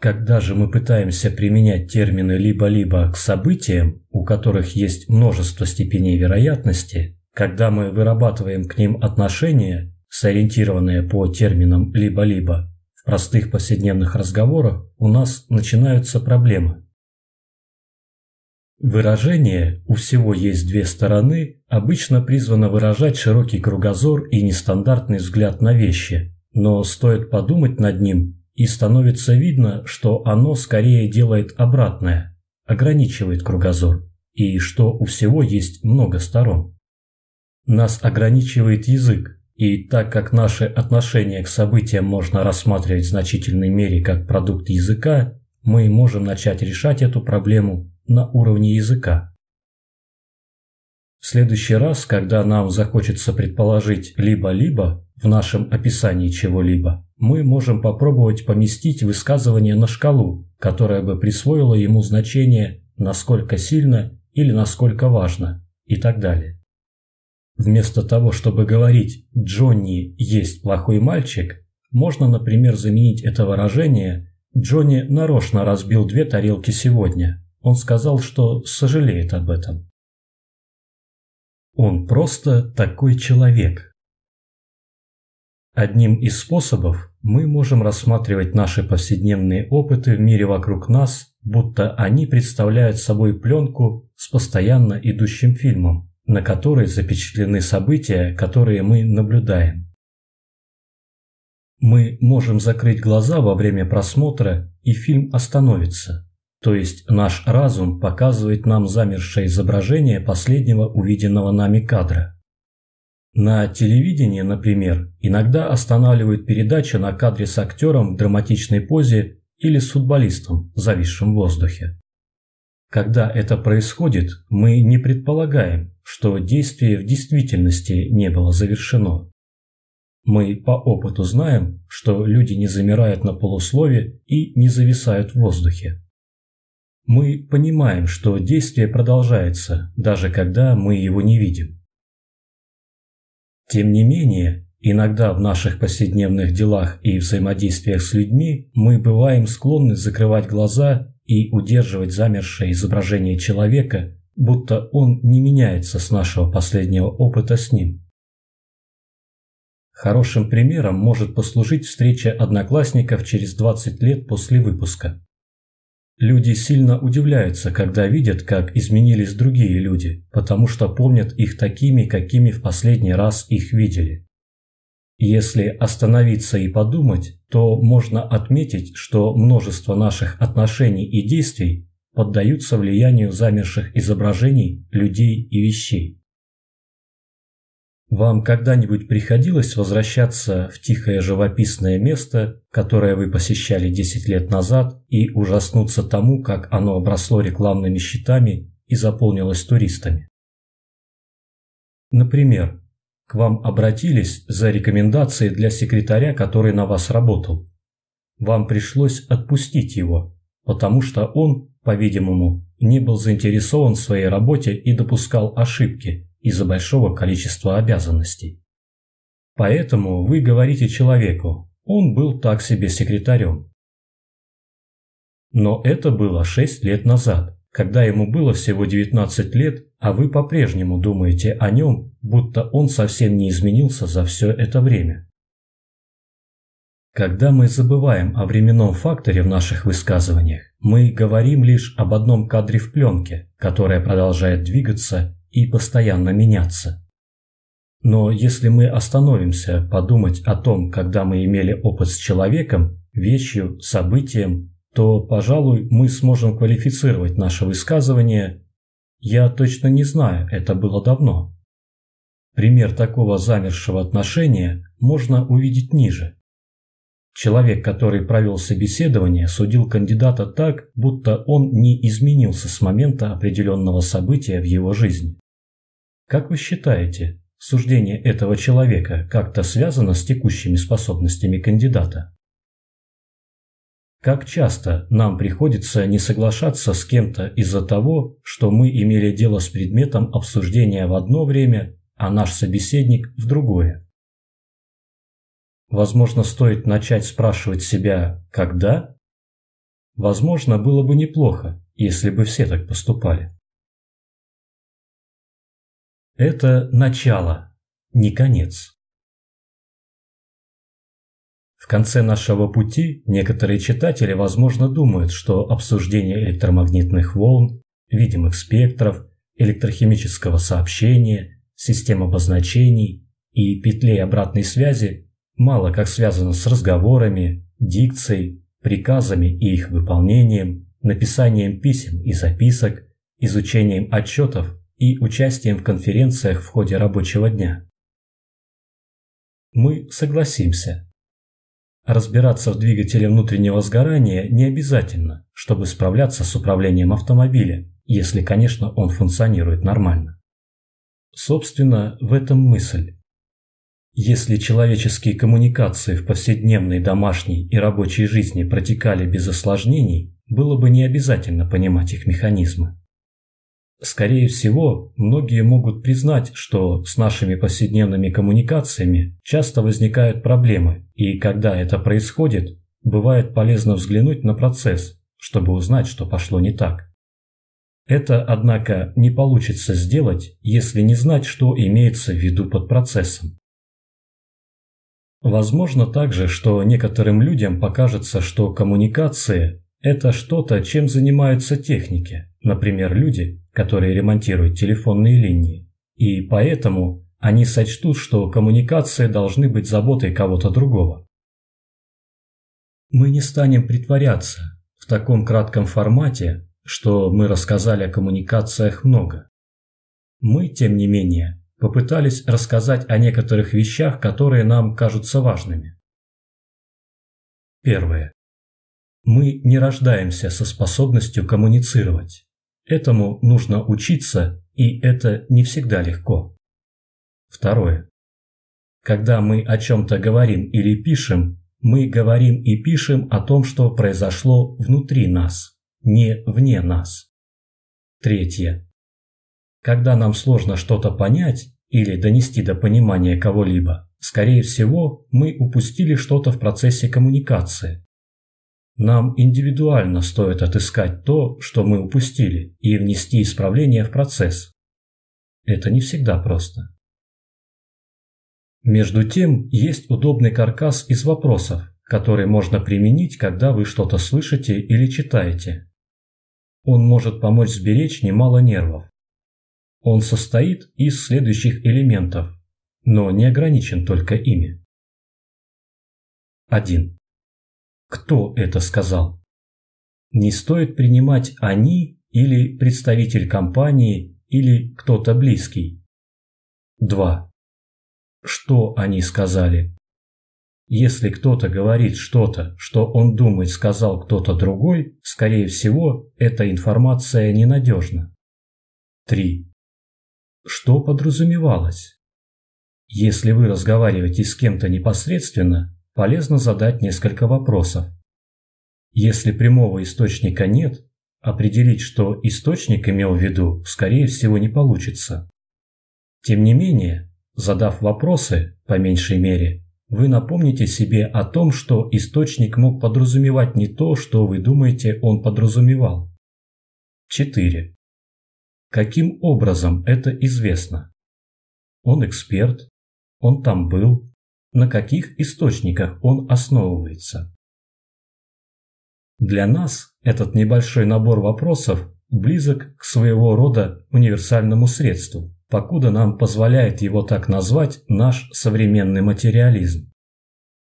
Когда же мы пытаемся применять термины либо-либо к событиям, у которых есть множество степеней вероятности, когда мы вырабатываем к ним отношения, сориентированные по терминам либо-либо, в простых повседневных разговорах у нас начинаются проблемы. Выражение «у всего есть две стороны» обычно призвано выражать широкий кругозор и нестандартный взгляд на вещи, но стоит подумать над ним и становится видно, что оно скорее делает обратное, ограничивает кругозор, и что у всего есть много сторон. Нас ограничивает язык, и так как наше отношение к событиям можно рассматривать в значительной мере как продукт языка, мы можем начать решать эту проблему на уровне языка. В следующий раз, когда нам захочется предположить либо-либо в нашем описании чего-либо, мы можем попробовать поместить высказывание на шкалу, которая бы присвоила ему значение «насколько сильно» или «насколько важно» и так далее. Вместо того, чтобы говорить «Джонни есть плохой мальчик», можно, например, заменить это выражение «Джонни нарочно разбил две тарелки сегодня». Он сказал, что сожалеет об этом. Он просто такой человек. Одним из способов мы можем рассматривать наши повседневные опыты в мире вокруг нас, будто они представляют собой пленку с постоянно идущим фильмом, на которой запечатлены события, которые мы наблюдаем. Мы можем закрыть глаза во время просмотра, и фильм остановится. То есть наш разум показывает нам замершее изображение последнего увиденного нами кадра. На телевидении, например, иногда останавливают передачу на кадре с актером в драматичной позе или с футболистом, зависшим в воздухе. Когда это происходит, мы не предполагаем, что действие в действительности не было завершено. Мы по опыту знаем, что люди не замирают на полуслове и не зависают в воздухе. Мы понимаем, что действие продолжается, даже когда мы его не видим. Тем не менее, иногда в наших повседневных делах и взаимодействиях с людьми мы бываем склонны закрывать глаза и удерживать замершее изображение человека, будто он не меняется с нашего последнего опыта с ним. Хорошим примером может послужить встреча одноклассников через 20 лет после выпуска. Люди сильно удивляются, когда видят, как изменились другие люди, потому что помнят их такими, какими в последний раз их видели. Если остановиться и подумать, то можно отметить, что множество наших отношений и действий поддаются влиянию замерших изображений людей и вещей. Вам когда-нибудь приходилось возвращаться в тихое живописное место, которое вы посещали 10 лет назад, и ужаснуться тому, как оно обросло рекламными щитами и заполнилось туристами? Например, к вам обратились за рекомендацией для секретаря, который на вас работал. Вам пришлось отпустить его, потому что он, по-видимому, не был заинтересован в своей работе и допускал ошибки – из-за большого количества обязанностей. Поэтому вы говорите человеку, он был так себе секретарем. Но это было 6 лет назад, когда ему было всего 19 лет, а вы по-прежнему думаете о нем, будто он совсем не изменился за все это время. Когда мы забываем о временном факторе в наших высказываниях, мы говорим лишь об одном кадре в пленке, которая продолжает двигаться и постоянно меняться. Но если мы остановимся подумать о том, когда мы имели опыт с человеком, вещью, событием, то, пожалуй, мы сможем квалифицировать наше высказывание «я точно не знаю, это было давно». Пример такого замершего отношения можно увидеть ниже. Человек, который провел собеседование, судил кандидата так, будто он не изменился с момента определенного события в его жизни. Как вы считаете, суждение этого человека как-то связано с текущими способностями кандидата? Как часто нам приходится не соглашаться с кем-то из-за того, что мы имели дело с предметом обсуждения в одно время, а наш собеседник в другое? Возможно, стоит начать спрашивать себя «когда?». Возможно, было бы неплохо, если бы все так поступали. Это начало, не конец. В конце нашего пути некоторые читатели, возможно, думают, что обсуждение электромагнитных волн, видимых спектров, электрохимического сообщения, систем обозначений и петлей обратной связи мало как связано с разговорами, дикцией, приказами и их выполнением, написанием писем и записок, изучением отчетов и участием в конференциях в ходе рабочего дня. Мы согласимся. Разбираться в двигателе внутреннего сгорания не обязательно, чтобы справляться с управлением автомобиля, если, конечно, он функционирует нормально. Собственно, в этом мысль. Если человеческие коммуникации в повседневной домашней и рабочей жизни протекали без осложнений, было бы не обязательно понимать их механизмы. Скорее всего, многие могут признать, что с нашими повседневными коммуникациями часто возникают проблемы, и когда это происходит, бывает полезно взглянуть на процесс, чтобы узнать, что пошло не так. Это, однако, не получится сделать, если не знать, что имеется в виду под процессом. Возможно также, что некоторым людям покажется, что коммуникации – это что-то, чем занимаются техники, например, люди, которые ремонтируют телефонные линии, и поэтому они сочтут, что коммуникации должны быть заботой кого-то другого. Мы не станем притворяться в таком кратком формате, что мы рассказали о коммуникациях много. Мы, тем не менее, попытались рассказать о некоторых вещах, которые нам кажутся важными. Первое. Мы не рождаемся со способностью коммуницировать. Этому нужно учиться, и это не всегда легко. Второе. Когда мы о чем-то говорим или пишем, мы говорим и пишем о том, что произошло внутри нас не вне нас. Третье. Когда нам сложно что-то понять или донести до понимания кого-либо, скорее всего, мы упустили что-то в процессе коммуникации. Нам индивидуально стоит отыскать то, что мы упустили, и внести исправление в процесс. Это не всегда просто. Между тем, есть удобный каркас из вопросов, который можно применить, когда вы что-то слышите или читаете. Он может помочь сберечь немало нервов. Он состоит из следующих элементов, но не ограничен только ими. 1. Кто это сказал? Не стоит принимать «они» или представитель компании или кто-то близкий. 2. Что они сказали? Если кто-то говорит что-то, что он думает сказал кто-то другой, скорее всего, эта информация ненадежна. 3. Что подразумевалось? Если вы разговариваете с кем-то непосредственно, полезно задать несколько вопросов. Если прямого источника нет, определить, что источник имел в виду, скорее всего, не получится. Тем не менее, задав вопросы, по меньшей мере, вы напомните себе о том, что источник мог подразумевать не то, что вы думаете он подразумевал. 4. Каким образом это известно? Он эксперт, он там был, на каких источниках он основывается? Для нас этот небольшой набор вопросов близок к своего рода универсальному средству покуда нам позволяет его так назвать наш современный материализм.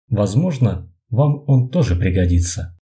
Возможно, вам он тоже пригодится.